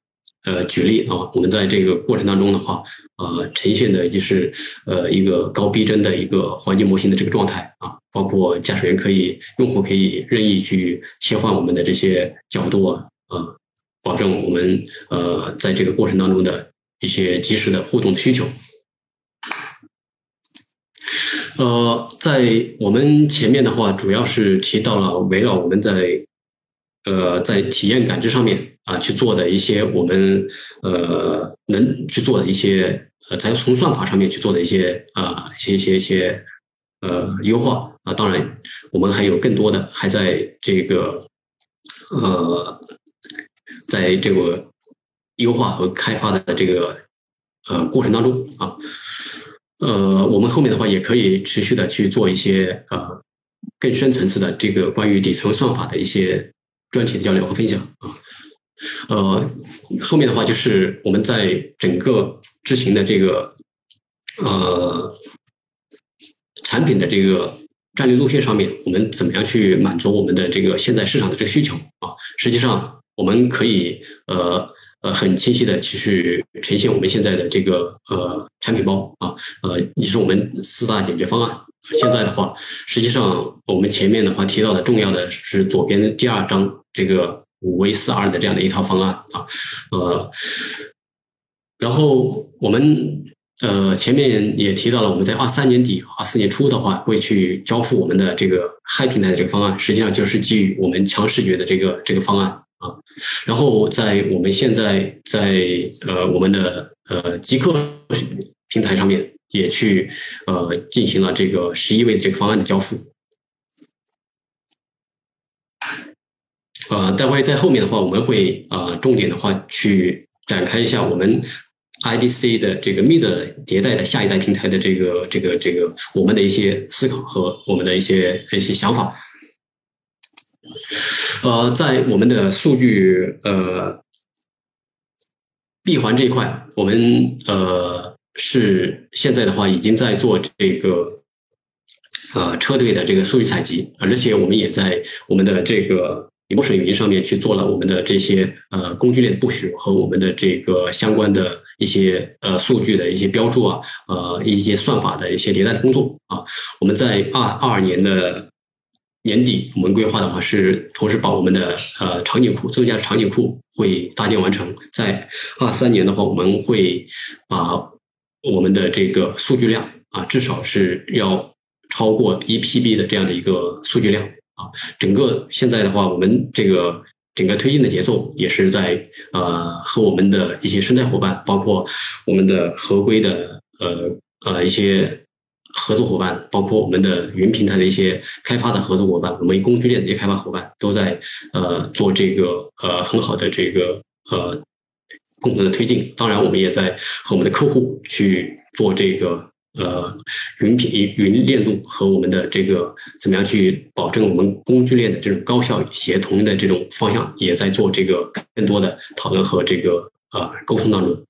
Speaker 1: 呃举例啊。我们在这个过程当中的话，呃，呈现的就是呃一个高逼真的一个环境模型的这个状态啊。包括驾驶员可以，用户可以任意去切换我们的这些角度啊，啊，保证我们呃在这个过程当中的一些及时的互动的需求。呃，在我们前面的话，主要是提到了围绕我们在呃在体验感知上面啊去做的一些我们呃能去做的一些呃在从算法上面去做的一些啊一些一些一些呃优化。啊，当然，我们还有更多的还在这个呃，在这个优化和开发的这个呃过程当中啊，呃，我们后面的话也可以持续的去做一些呃更深层次的这个关于底层算法的一些专题的交流和分享啊，呃，后面的话就是我们在整个执行的这个呃产品的这个。战略路线上面，我们怎么样去满足我们的这个现在市场的这个需求啊？实际上，我们可以呃呃很清晰的去呈现我们现在的这个呃产品包啊，呃也是我们四大解决方案。现在的话，实际上我们前面的话提到的重要的是左边第二章这个五 V 四 R 的这样的一套方案啊，呃，然后我们。呃，前面也提到了，我们在二三年底、二四年初的话，会去交付我们的这个嗨平台的这个方案，实际上就是基于我们强视觉的这个这个方案啊。然后在我们现在在呃我们的呃极客平台上面，也去呃进行了这个十一位的这个方案的交付。呃，待会在后面的话，我们会呃重点的话去展开一下我们。IDC 的这个 Mid 迭代的下一代平台的这个这个这个我们的一些思考和我们的一些一些想法，呃，在我们的数据呃闭环这一块，我们呃是现在的话已经在做这个呃车队的这个数据采集，而且我们也在我们的这个。模式语音上面去做了我们的这些呃工具链的部署和我们的这个相关的一些呃数据的一些标注啊，呃一些算法的一些迭代的工作啊。我们在二二二年的年底，我们规划的话是同时把我们的呃场景库增加场景库会搭建完成。在二三年的话，我们会把我们的这个数据量啊，至少是要超过一 PB 的这样的一个数据量。啊，整个现在的话，我们这个整个推进的节奏也是在呃和我们的一些生态伙伴，包括我们的合规的呃呃一些合作伙伴，包括我们的云平台的一些开发的合作伙伴，我们工具链的一些开发伙伴都在呃做这个呃很好的这个呃共同的推进。当然，我们也在和我们的客户去做这个。呃，云品云链路和我们的这个怎么样去保证我们工具链的这种高效协同的这种方向，也在做这个更多的讨论和这个呃沟通当中。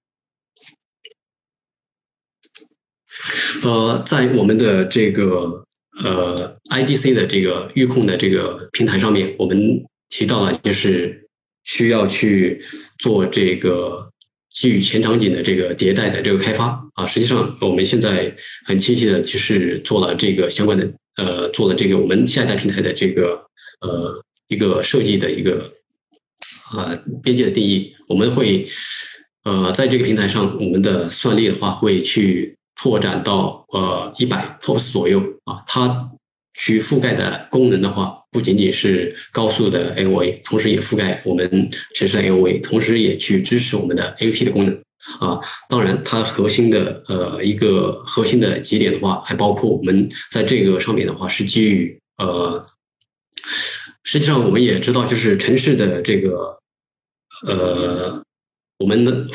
Speaker 1: 呃，在我们的这个呃 IDC 的这个预控的这个平台上面，我们提到了就是需要去做这个。基于前场景的这个迭代的这个开发啊，实际上我们现在很清晰的就是做了这个相关的呃，做了这个我们下一代平台的这个呃一个设计的一个呃边界的定义。我们会呃在这个平台上，我们的算力的话会去拓展到呃一百 TOPS 左右啊，它去覆盖的功能的话，不仅仅是高速的 LOA，同时也覆盖我们城市的 LOA，同时也去支持我们的 APP 的功能。啊，当然，它核心的呃一个核心的节点的话，还包括我们在这个上面的话是基于呃，实际上我们也知道，就是城市的这个呃，我们的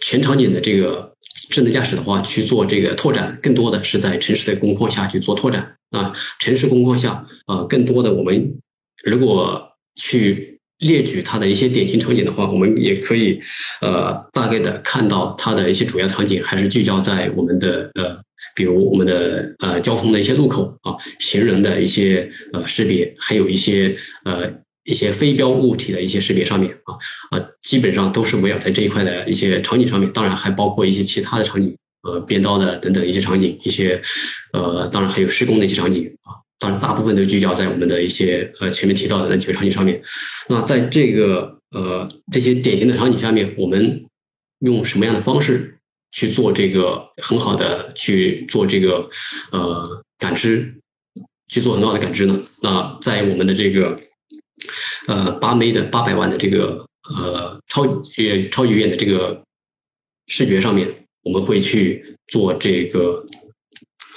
Speaker 1: 全场景的这个智能驾驶的话去做这个拓展，更多的是在城市的工况下去做拓展啊，城市工况下啊，更多的我们如果去。列举它的一些典型场景的话，我们也可以，呃，大概的看到它的一些主要场景还是聚焦在我们的呃，比如我们的呃交通的一些路口啊，行人的一些呃识别，还有一些呃一些非标物体的一些识别上面啊啊，基本上都是围绕在这一块的一些场景上面，当然还包括一些其他的场景，呃，变道的等等一些场景，一些呃，当然还有施工的一些场景啊。当然，大部分都聚焦在我们的一些呃前面提到的那几个场景上面。那在这个呃这些典型的场景下面，我们用什么样的方式去做这个很好的去做这个呃感知，去做很好的感知呢？那在我们的这个呃八枚的八百万的这个呃超越超级远的这个视觉上面，我们会去做这个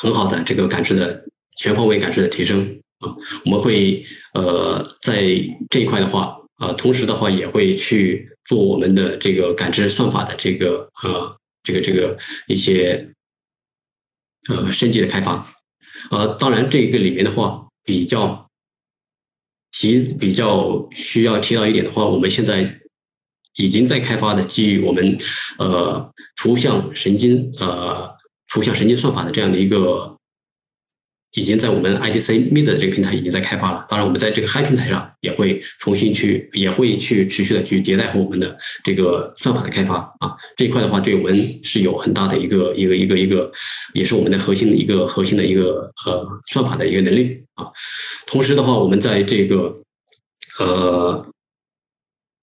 Speaker 1: 很好的这个感知的。全方位感知的提升啊，我们会呃在这一块的话啊，同时的话也会去做我们的这个感知算法的这个呃这个这个一些呃升级的开发，呃，当然这个里面的话比较提比较需要提到一点的话，我们现在已经在开发的基于我们呃图像神经呃图像神经算法的这样的一个。已经在我们 IDC Mid 的这个平台已经在开发了。当然，我们在这个 Hi 平台上也会重新去，也会去持续的去迭代和我们的这个算法的开发啊。这一块的话，对我们是有很大的一个一个一个一个，也是我们的核心的一个核心的一个呃算法的一个能力啊。同时的话，我们在这个呃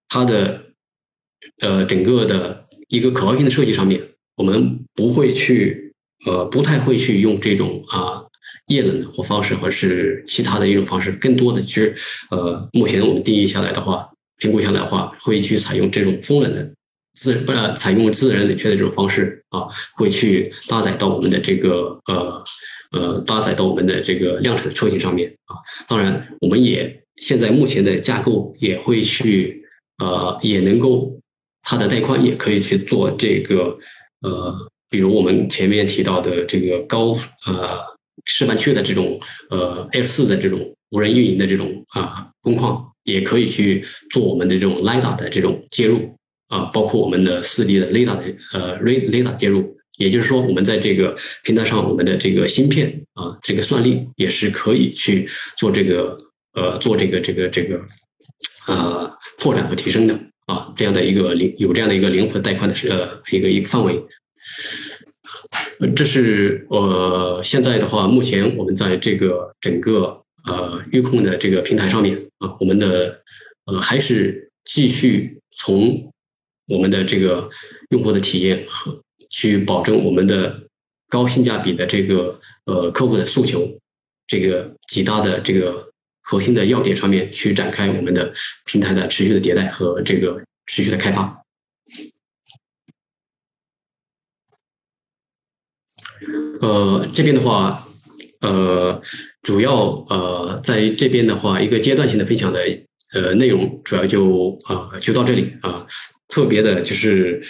Speaker 1: 它的呃整个的一个可靠性的设计上面，我们不会去呃不太会去用这种啊。液冷的或方式，或者是其他的一种方式，更多的其实，呃，目前我们定义下来的话，评估下来的话，会去采用这种风冷的自不是采用自然冷却的这种方式啊，会去搭载到我们的这个呃呃搭载到我们的这个量产的车型上面啊。当然，我们也现在目前的架构也会去呃也能够它的带宽也可以去做这个呃，比如我们前面提到的这个高呃。示范区的这种呃 F 四的这种无人运营的这种啊工况，也可以去做我们的这种 LIDA 的这种接入啊，包括我们的四 D 的 LiDAR 的呃 LiDAR 接入，也就是说，我们在这个平台上，我们的这个芯片啊，这个算力也是可以去做这个呃做这个这个这个呃拓展和提升的啊，这样的一个灵有这样的一个灵活带宽的呃一个一个范围。这是呃，现在的话，目前我们在这个整个呃预控的这个平台上面啊，我们的呃还是继续从我们的这个用户的体验和去保证我们的高性价比的这个呃客户的诉求这个极大的这个核心的要点上面去展开我们的平台的持续的迭代和这个持续的开发。呃，这边的话，呃，主要呃，在这边的话，一个阶段性的分享的呃内容，主要就啊就到这里啊。特别的就是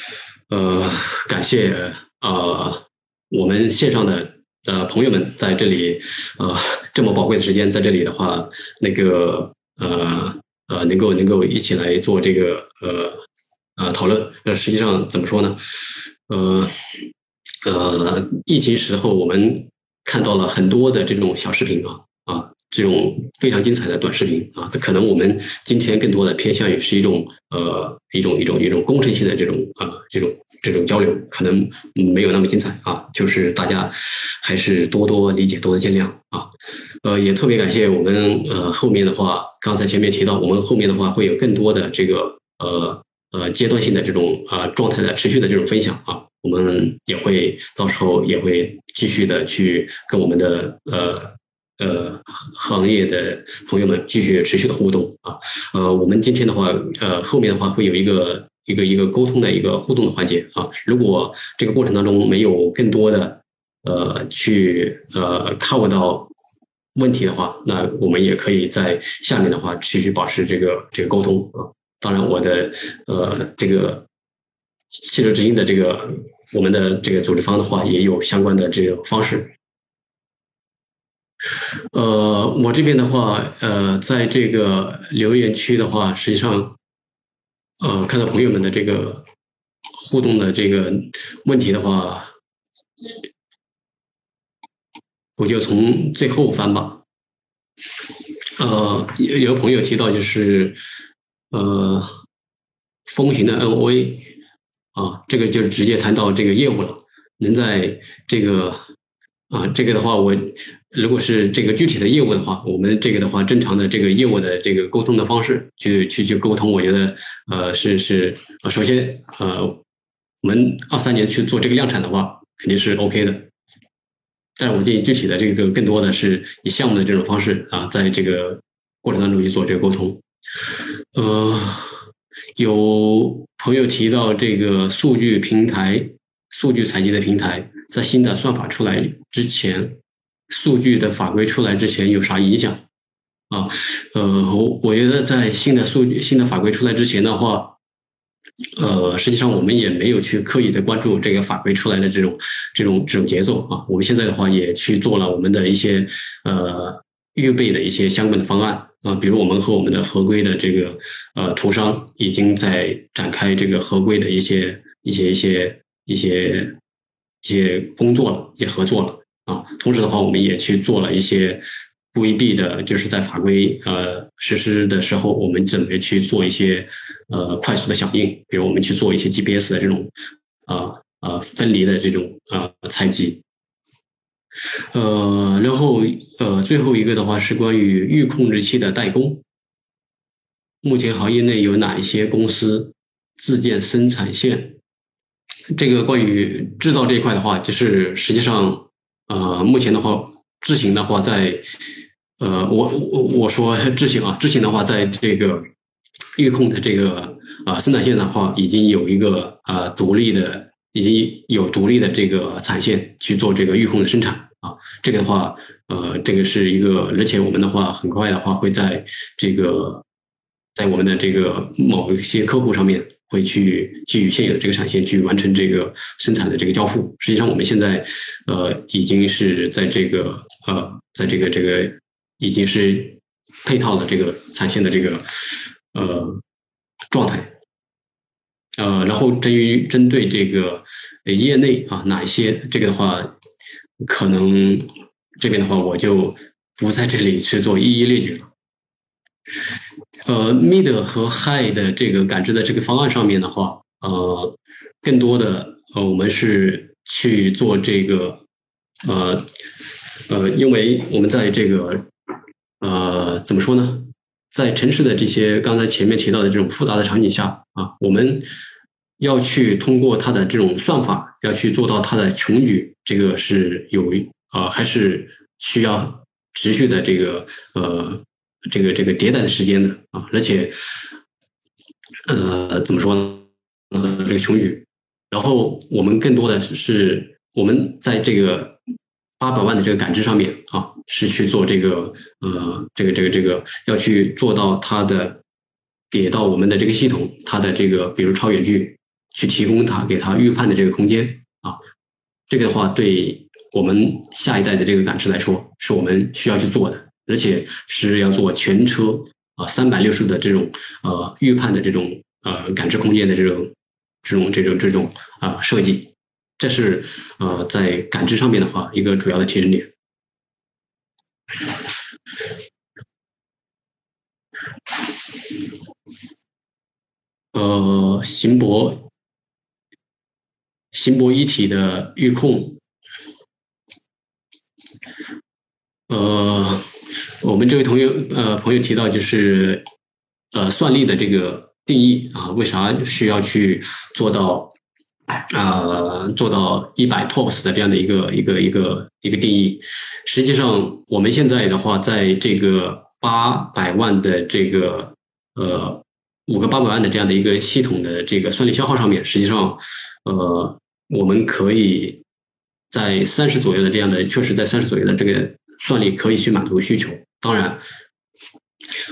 Speaker 1: 呃，感谢啊我们线上的呃朋友们在这里呃这么宝贵的时间在这里的话，那个呃呃能够能够一起来做这个呃呃讨论。那实际上怎么说呢？呃。呃，疫情时候我们看到了很多的这种小视频啊啊，这种非常精彩的短视频啊，可能我们今天更多的偏向于是一种呃一种一种一种工程性的这种啊这种这种交流，可能没有那么精彩啊，就是大家还是多多理解，多多见谅啊。呃，也特别感谢我们呃后面的话，刚才前面提到，我们后面的话会有更多的这个呃呃阶段性的这种啊状态的持续的这种分享啊，我们也会到时候也会继续的去跟我们的呃。呃，行业的朋友们继续持续的互动啊，呃，我们今天的话，呃，后面的话会有一个一个一个沟通的一个互动的环节啊。如果这个过程当中没有更多的呃去呃看不到问题的话，那我们也可以在下面的话继续保持这个这个沟通啊。当然，我的呃这个汽车之音的这个我们的这个组织方的话，也有相关的这个方式。呃，我这边的话，呃，在这个留言区的话，实际上，呃，看到朋友们的这个互动的这个问题的话，我就从最后翻吧。呃，有有朋友提到就是，呃，风行的 N O A 啊，这个就是直接谈到这个业务了，能在这个啊，这个的话我。如果是这个具体的业务的话，我们这个的话，正常的这个业务的这个沟通的方式，去去去沟通，我觉得呃是是呃，首先呃，我们二三年去做这个量产的话，肯定是 OK 的。但是我建议具体的这个更多的是以项目的这种方式啊，在这个过程当中去做这个沟通。呃，有朋友提到这个数据平台、数据采集的平台，在新的算法出来之前。数据的法规出来之前有啥影响啊？呃，我我觉得在新的数据、新的法规出来之前的话，呃，实际上我们也没有去刻意的关注这个法规出来的这种、这种、这种节奏啊。我们现在的话也去做了我们的一些呃预备的一些相关的方案啊，比如我们和我们的合规的这个呃图商已经在展开这个合规的一些、一些、一些、一些、一些工作了，也合作了。啊，同时的话，我们也去做了一些规避的，就是在法规呃实施的时候，我们准备去做一些呃快速的响应，比如我们去做一些 GPS 的这种啊啊分离的这种啊采集，呃，然后呃最后一个的话是关于预控制器的代工，目前行业内有哪一些公司自建生产线？这个关于制造这一块的话，就是实际上。呃，目前的话，智行的话，在呃，我我我说 智行啊，智行的话，在这个预控的这个啊生产线的话，已经有一个啊独立的，已经有独立的这个产线去做这个预控的生产啊。这个的话，呃，这个是一个，而且我们的话，很快的话会在这个在我们的这个某一些客户上面。会去基于现有的这个产线去完成这个生产的这个交付。实际上，我们现在呃已经是在这个呃在这个这个已经是配套的这个产线的这个呃状态。呃，然后针于针对这个业内啊哪一些这个的话，可能这边的话我就不在这里去做一一列举了。呃，mid 和 high 的这个感知的这个方案上面的话，呃，更多的呃，我们是去做这个，呃，呃，因为我们在这个，呃，怎么说呢，在城市的这些刚才前面提到的这种复杂的场景下啊，我们要去通过它的这种算法，要去做到它的穷举，这个是有啊，还是需要持续的这个呃。这个这个迭代的时间的啊，而且，呃，怎么说呢？呃，这个穷举，然后我们更多的是我们在这个八百万的这个感知上面啊，是去做这个呃，这个这个这个要去做到它的给到我们的这个系统，它的这个比如超远距去提供它给它预判的这个空间啊，这个的话对我们下一代的这个感知来说，是我们需要去做的。而且是要做全车啊三百六十度的这种呃预判的这种呃感知空间的这种这种这种这种啊设计，这是呃在感知上面的话一个主要的提升点。呃，行博行博一体的预控，呃，我们这位同学呃朋友提到就是呃算力的这个定义啊，为啥需要去做到啊做到一百 TOPS 的这样的一个一个一个一个定义？实际上我们现在的话，在这个八百万的这个呃。五个八百万的这样的一个系统的这个算力消耗上面，实际上，呃，我们可以在三十左右的这样的，确实在三十左右的这个算力可以去满足需求。当然，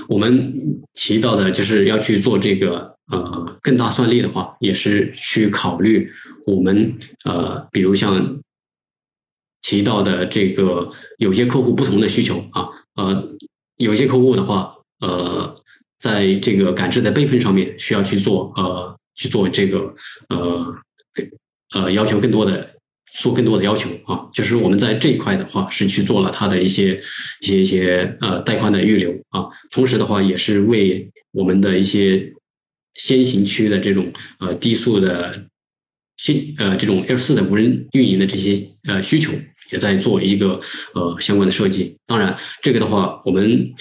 Speaker 1: 我们提到的就是要去做这个呃更大算力的话，也是去考虑我们呃，比如像提到的这个有些客户不同的需求啊，呃，有些客户的话，呃。在这个感知的备份上面，需要去做呃去做这个呃呃要求更多的做更多的要求啊，就是我们在这一块的话是去做了它的一些一些一些呃带宽的预留啊，同时的话也是为我们的一些先行区的这种呃低速的新呃这种 L 四的无人运营的这些呃需求也在做一个呃相关的设计。当然，这个的话我们。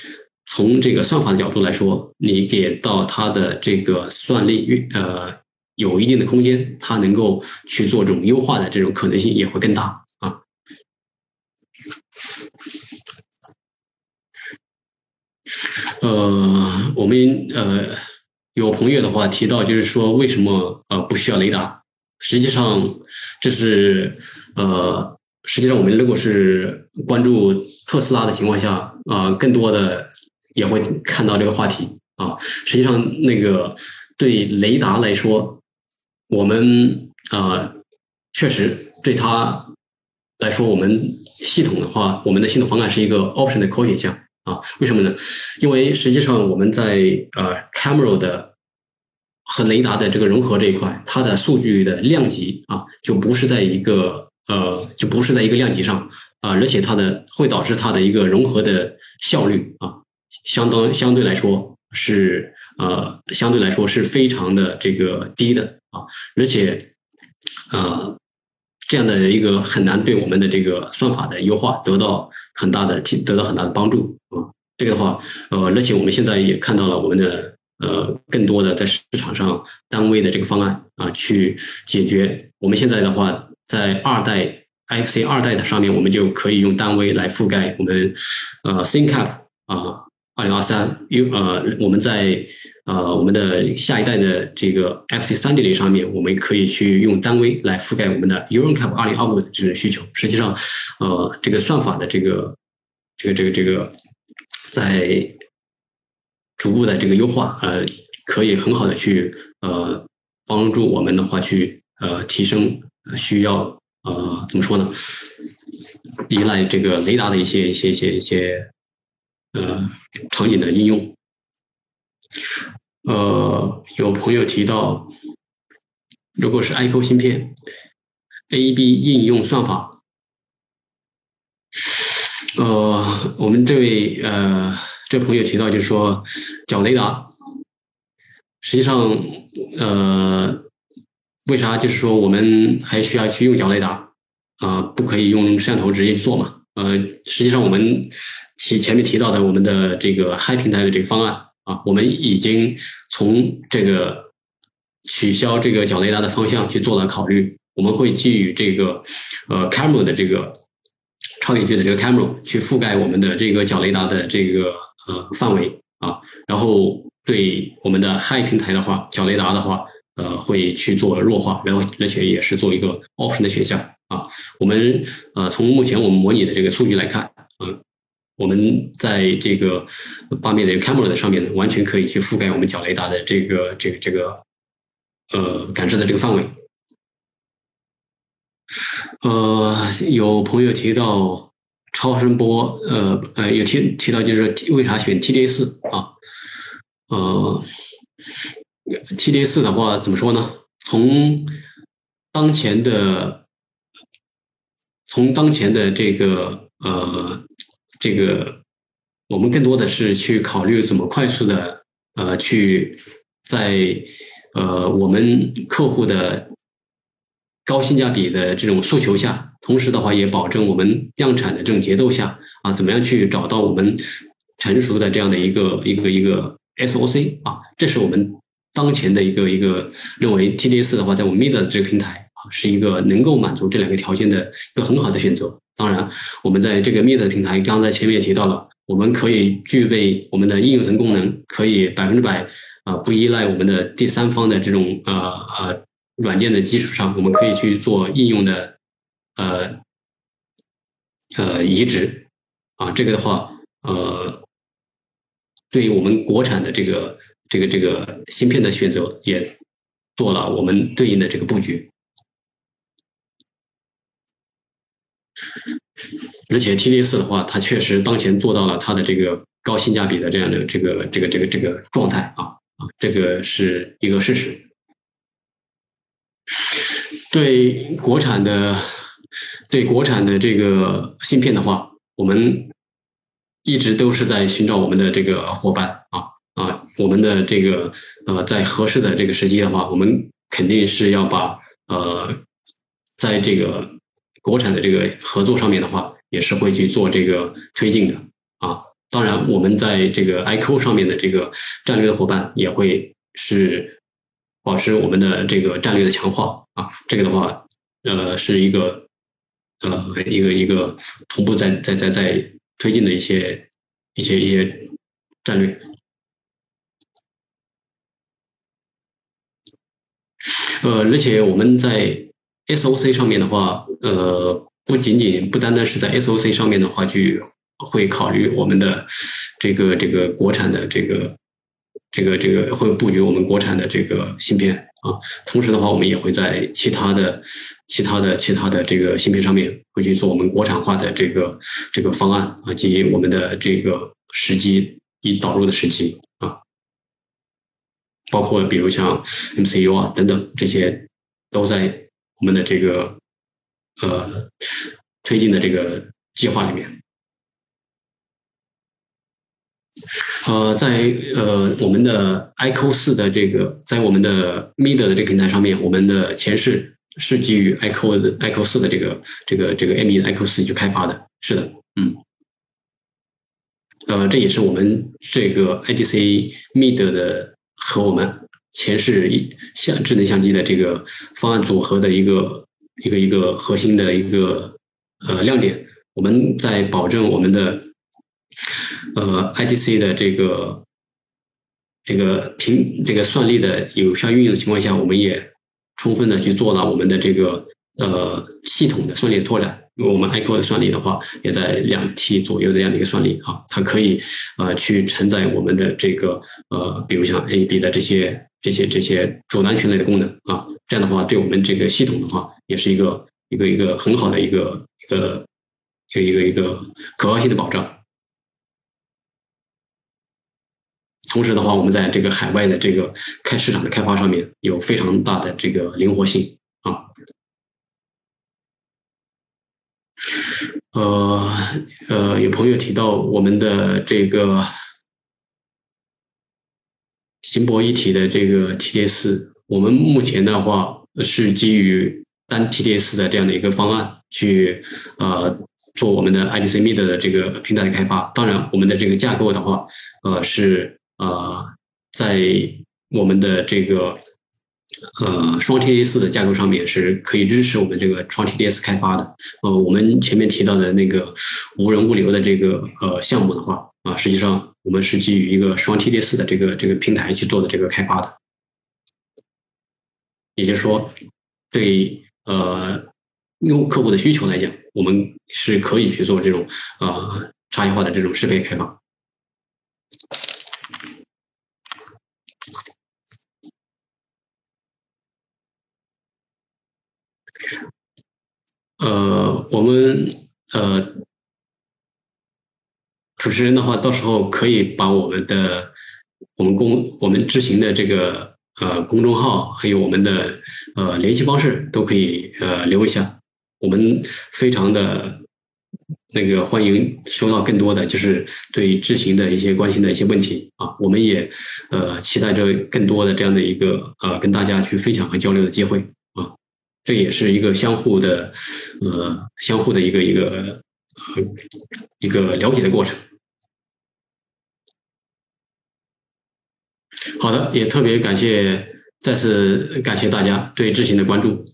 Speaker 1: 从这个算法的角度来说，你给到它的这个算力运呃有一定的空间，它能够去做这种优化的这种可能性也会更大啊。呃，我们呃有朋友的话提到，就是说为什么呃不需要雷达？实际上这是呃实际上我们如果是关注特斯拉的情况下啊，更多的。也会看到这个话题啊。实际上，那个对雷达来说，我们啊确实对它来说，我们系统的话，我们的系统方案是一个 option 的可选项啊。为什么呢？因为实际上我们在呃 camera 的和雷达的这个融合这一块，它的数据的量级啊，就不是在一个呃，就不是在一个量级上啊，而且它的会导致它的一个融合的效率啊。相当相对来说是呃相对来说是非常的这个低的啊，而且呃这样的一个很难对我们的这个算法的优化得到很大的得到很大的帮助啊。这个的话呃，而且我们现在也看到了我们的呃更多的在市场上单位的这个方案啊，去解决我们现在的话在二代 IFC 二代的上面，我们就可以用单位来覆盖我们呃 ThinkCap 啊。二零二三，因呃，我们在呃我们的下一代的这个 FC 三点零上面，我们可以去用单微来覆盖我们的 EuronCap 二零二五的这种需求。实际上，呃，这个算法的这个这个这个这个在逐步的这个优化，呃，可以很好的去呃帮助我们的话去呃提升需要呃怎么说呢？依赖这个雷达的一些一些一些一些。呃，场景的应用，呃，有朋友提到，如果是 Apple 芯片，A B 应用算法，呃，我们这位呃这朋友提到，就是说角雷达，实际上，呃，为啥就是说我们还需要去用角雷达啊？不可以用摄像头直接去做嘛？呃，实际上我们。提前面提到的我们的这个 Hi 平台的这个方案啊，我们已经从这个取消这个角雷达的方向去做了考虑。我们会基于这个呃 camera 的这个超远距的这个 camera 去覆盖我们的这个角雷达的这个呃范围啊，然后对我们的 Hi 平台的话，角雷达的话呃会去做弱化，然后而且也是做一个 option 的选项啊。我们呃从目前我们模拟的这个数据来看，嗯。我们在这个八面的 camera 的上面呢，完全可以去覆盖我们角雷达的这个这个这个呃感知的这个范围。呃，有朋友提到超声波，呃呃，有提提到就是为啥选 TDS 啊？呃，TDS 的话怎么说呢？从当前的从当前的这个呃。这个我们更多的是去考虑怎么快速的呃去在呃我们客户的高性价比的这种诉求下，同时的话也保证我们量产的这种节奏下啊，怎么样去找到我们成熟的这样的一个一个一个 SOC 啊，这是我们当前的一个一个认为 TDS 的话，在我们 Mid 这个平台啊，是一个能够满足这两个条件的一个很好的选择。当然，我们在这个 Mid 平台，刚才前面也提到了，我们可以具备我们的应用层功能，可以百分之百啊不依赖我们的第三方的这种呃呃。软件的基础上，我们可以去做应用的呃呃移植啊，这个的话呃，对于我们国产的这个这个这个芯片的选择，也做了我们对应的这个布局。而且 T D 四的话，它确实当前做到了它的这个高性价比的这样的这个这个这个这个状态啊啊，这个是一个事实。对国产的，对国产的这个芯片的话，我们一直都是在寻找我们的这个伙伴啊啊，我们的这个呃，在合适的这个时机的话，我们肯定是要把呃，在这个国产的这个合作上面的话，也是会去做这个推进的啊。当然，我们在这个 IQ 上面的这个战略的伙伴也会是。保持我们的这个战略的强化啊，这个的话，呃，是一个呃一个一个同步在在在在推进的一些一些一些战略。呃，而且我们在 SOC 上面的话，呃，不仅仅不单单是在 SOC 上面的话，去会考虑我们的这个这个国产的这个。这个这个会布局我们国产的这个芯片啊，同时的话，我们也会在其他的、其他的、其他的这个芯片上面会去做我们国产化的这个这个方案啊，及我们的这个时机以导入的时机啊，包括比如像 MCU 啊等等这些，都在我们的这个呃推进的这个计划里面。呃，在呃我们的 iQ 四的这个，在我们的 Mid 的这个平台上面，我们的前世是基于 iQ 的 iQ 四的这个这个这个 M 的 iQ 四去开发的，是的，嗯，呃，这也是我们这个 IDC Mid 的和我们前世一相智能相机的这个方案组合的一个一个一个核心的一个呃亮点，我们在保证我们的。呃，IDC 的这个这个平这个算力的有效运用的情况下，我们也充分的去做了我们的这个呃系统的算力的拓展。因为我们 iQ 的算力的话，也在两 T 左右的这样的一个算力啊，它可以呃去承载我们的这个呃，比如像 A、B 的这些这些这些主男权类的功能啊，这样的话对我们这个系统的话，也是一个一个一个很好的一个一个一个一个一个可靠性的保障。同时的话，我们在这个海外的这个开市场的开发上面有非常大的这个灵活性啊。呃呃，有朋友提到我们的这个行博一体的这个 TDS，我们目前的话是基于单 TDS 的这样的一个方案去呃做我们的 IDC Mid 的这个平台的开发。当然，我们的这个架构的话，呃是。呃，在我们的这个呃双 TDS 的架构上面是可以支持我们这个双 TDS 开发的。呃，我们前面提到的那个无人物流的这个呃项目的话，啊，实际上我们是基于一个双 TD 四的这个这个平台去做的这个开发的。也就是说，对呃用客户的需求来讲，我们是可以去做这种呃差异化的这种适配开发。呃，我们呃，主持人的话，到时候可以把我们的我们公我们执行的这个呃公众号，还有我们的呃联系方式，都可以呃留一下。我们非常的那个欢迎收到更多的就是对执行的一些关心的一些问题啊，我们也呃期待着更多的这样的一个呃跟大家去分享和交流的机会啊，这也是一个相互的呃相互的一个一个呃一个了解的过程。好的，也特别感谢再次感谢大家对智行的关注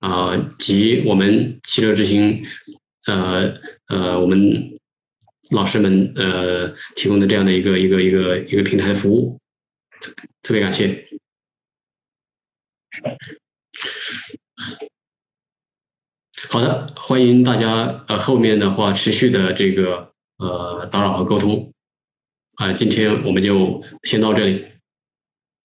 Speaker 1: 啊，及我们汽车知行呃。呃，我们老师们呃提供的这样的一个一个一个一个平台的服务，特别感谢。好的，欢迎大家呃后面的话持续的这个呃打扰和沟通啊，今天我们就先到这里。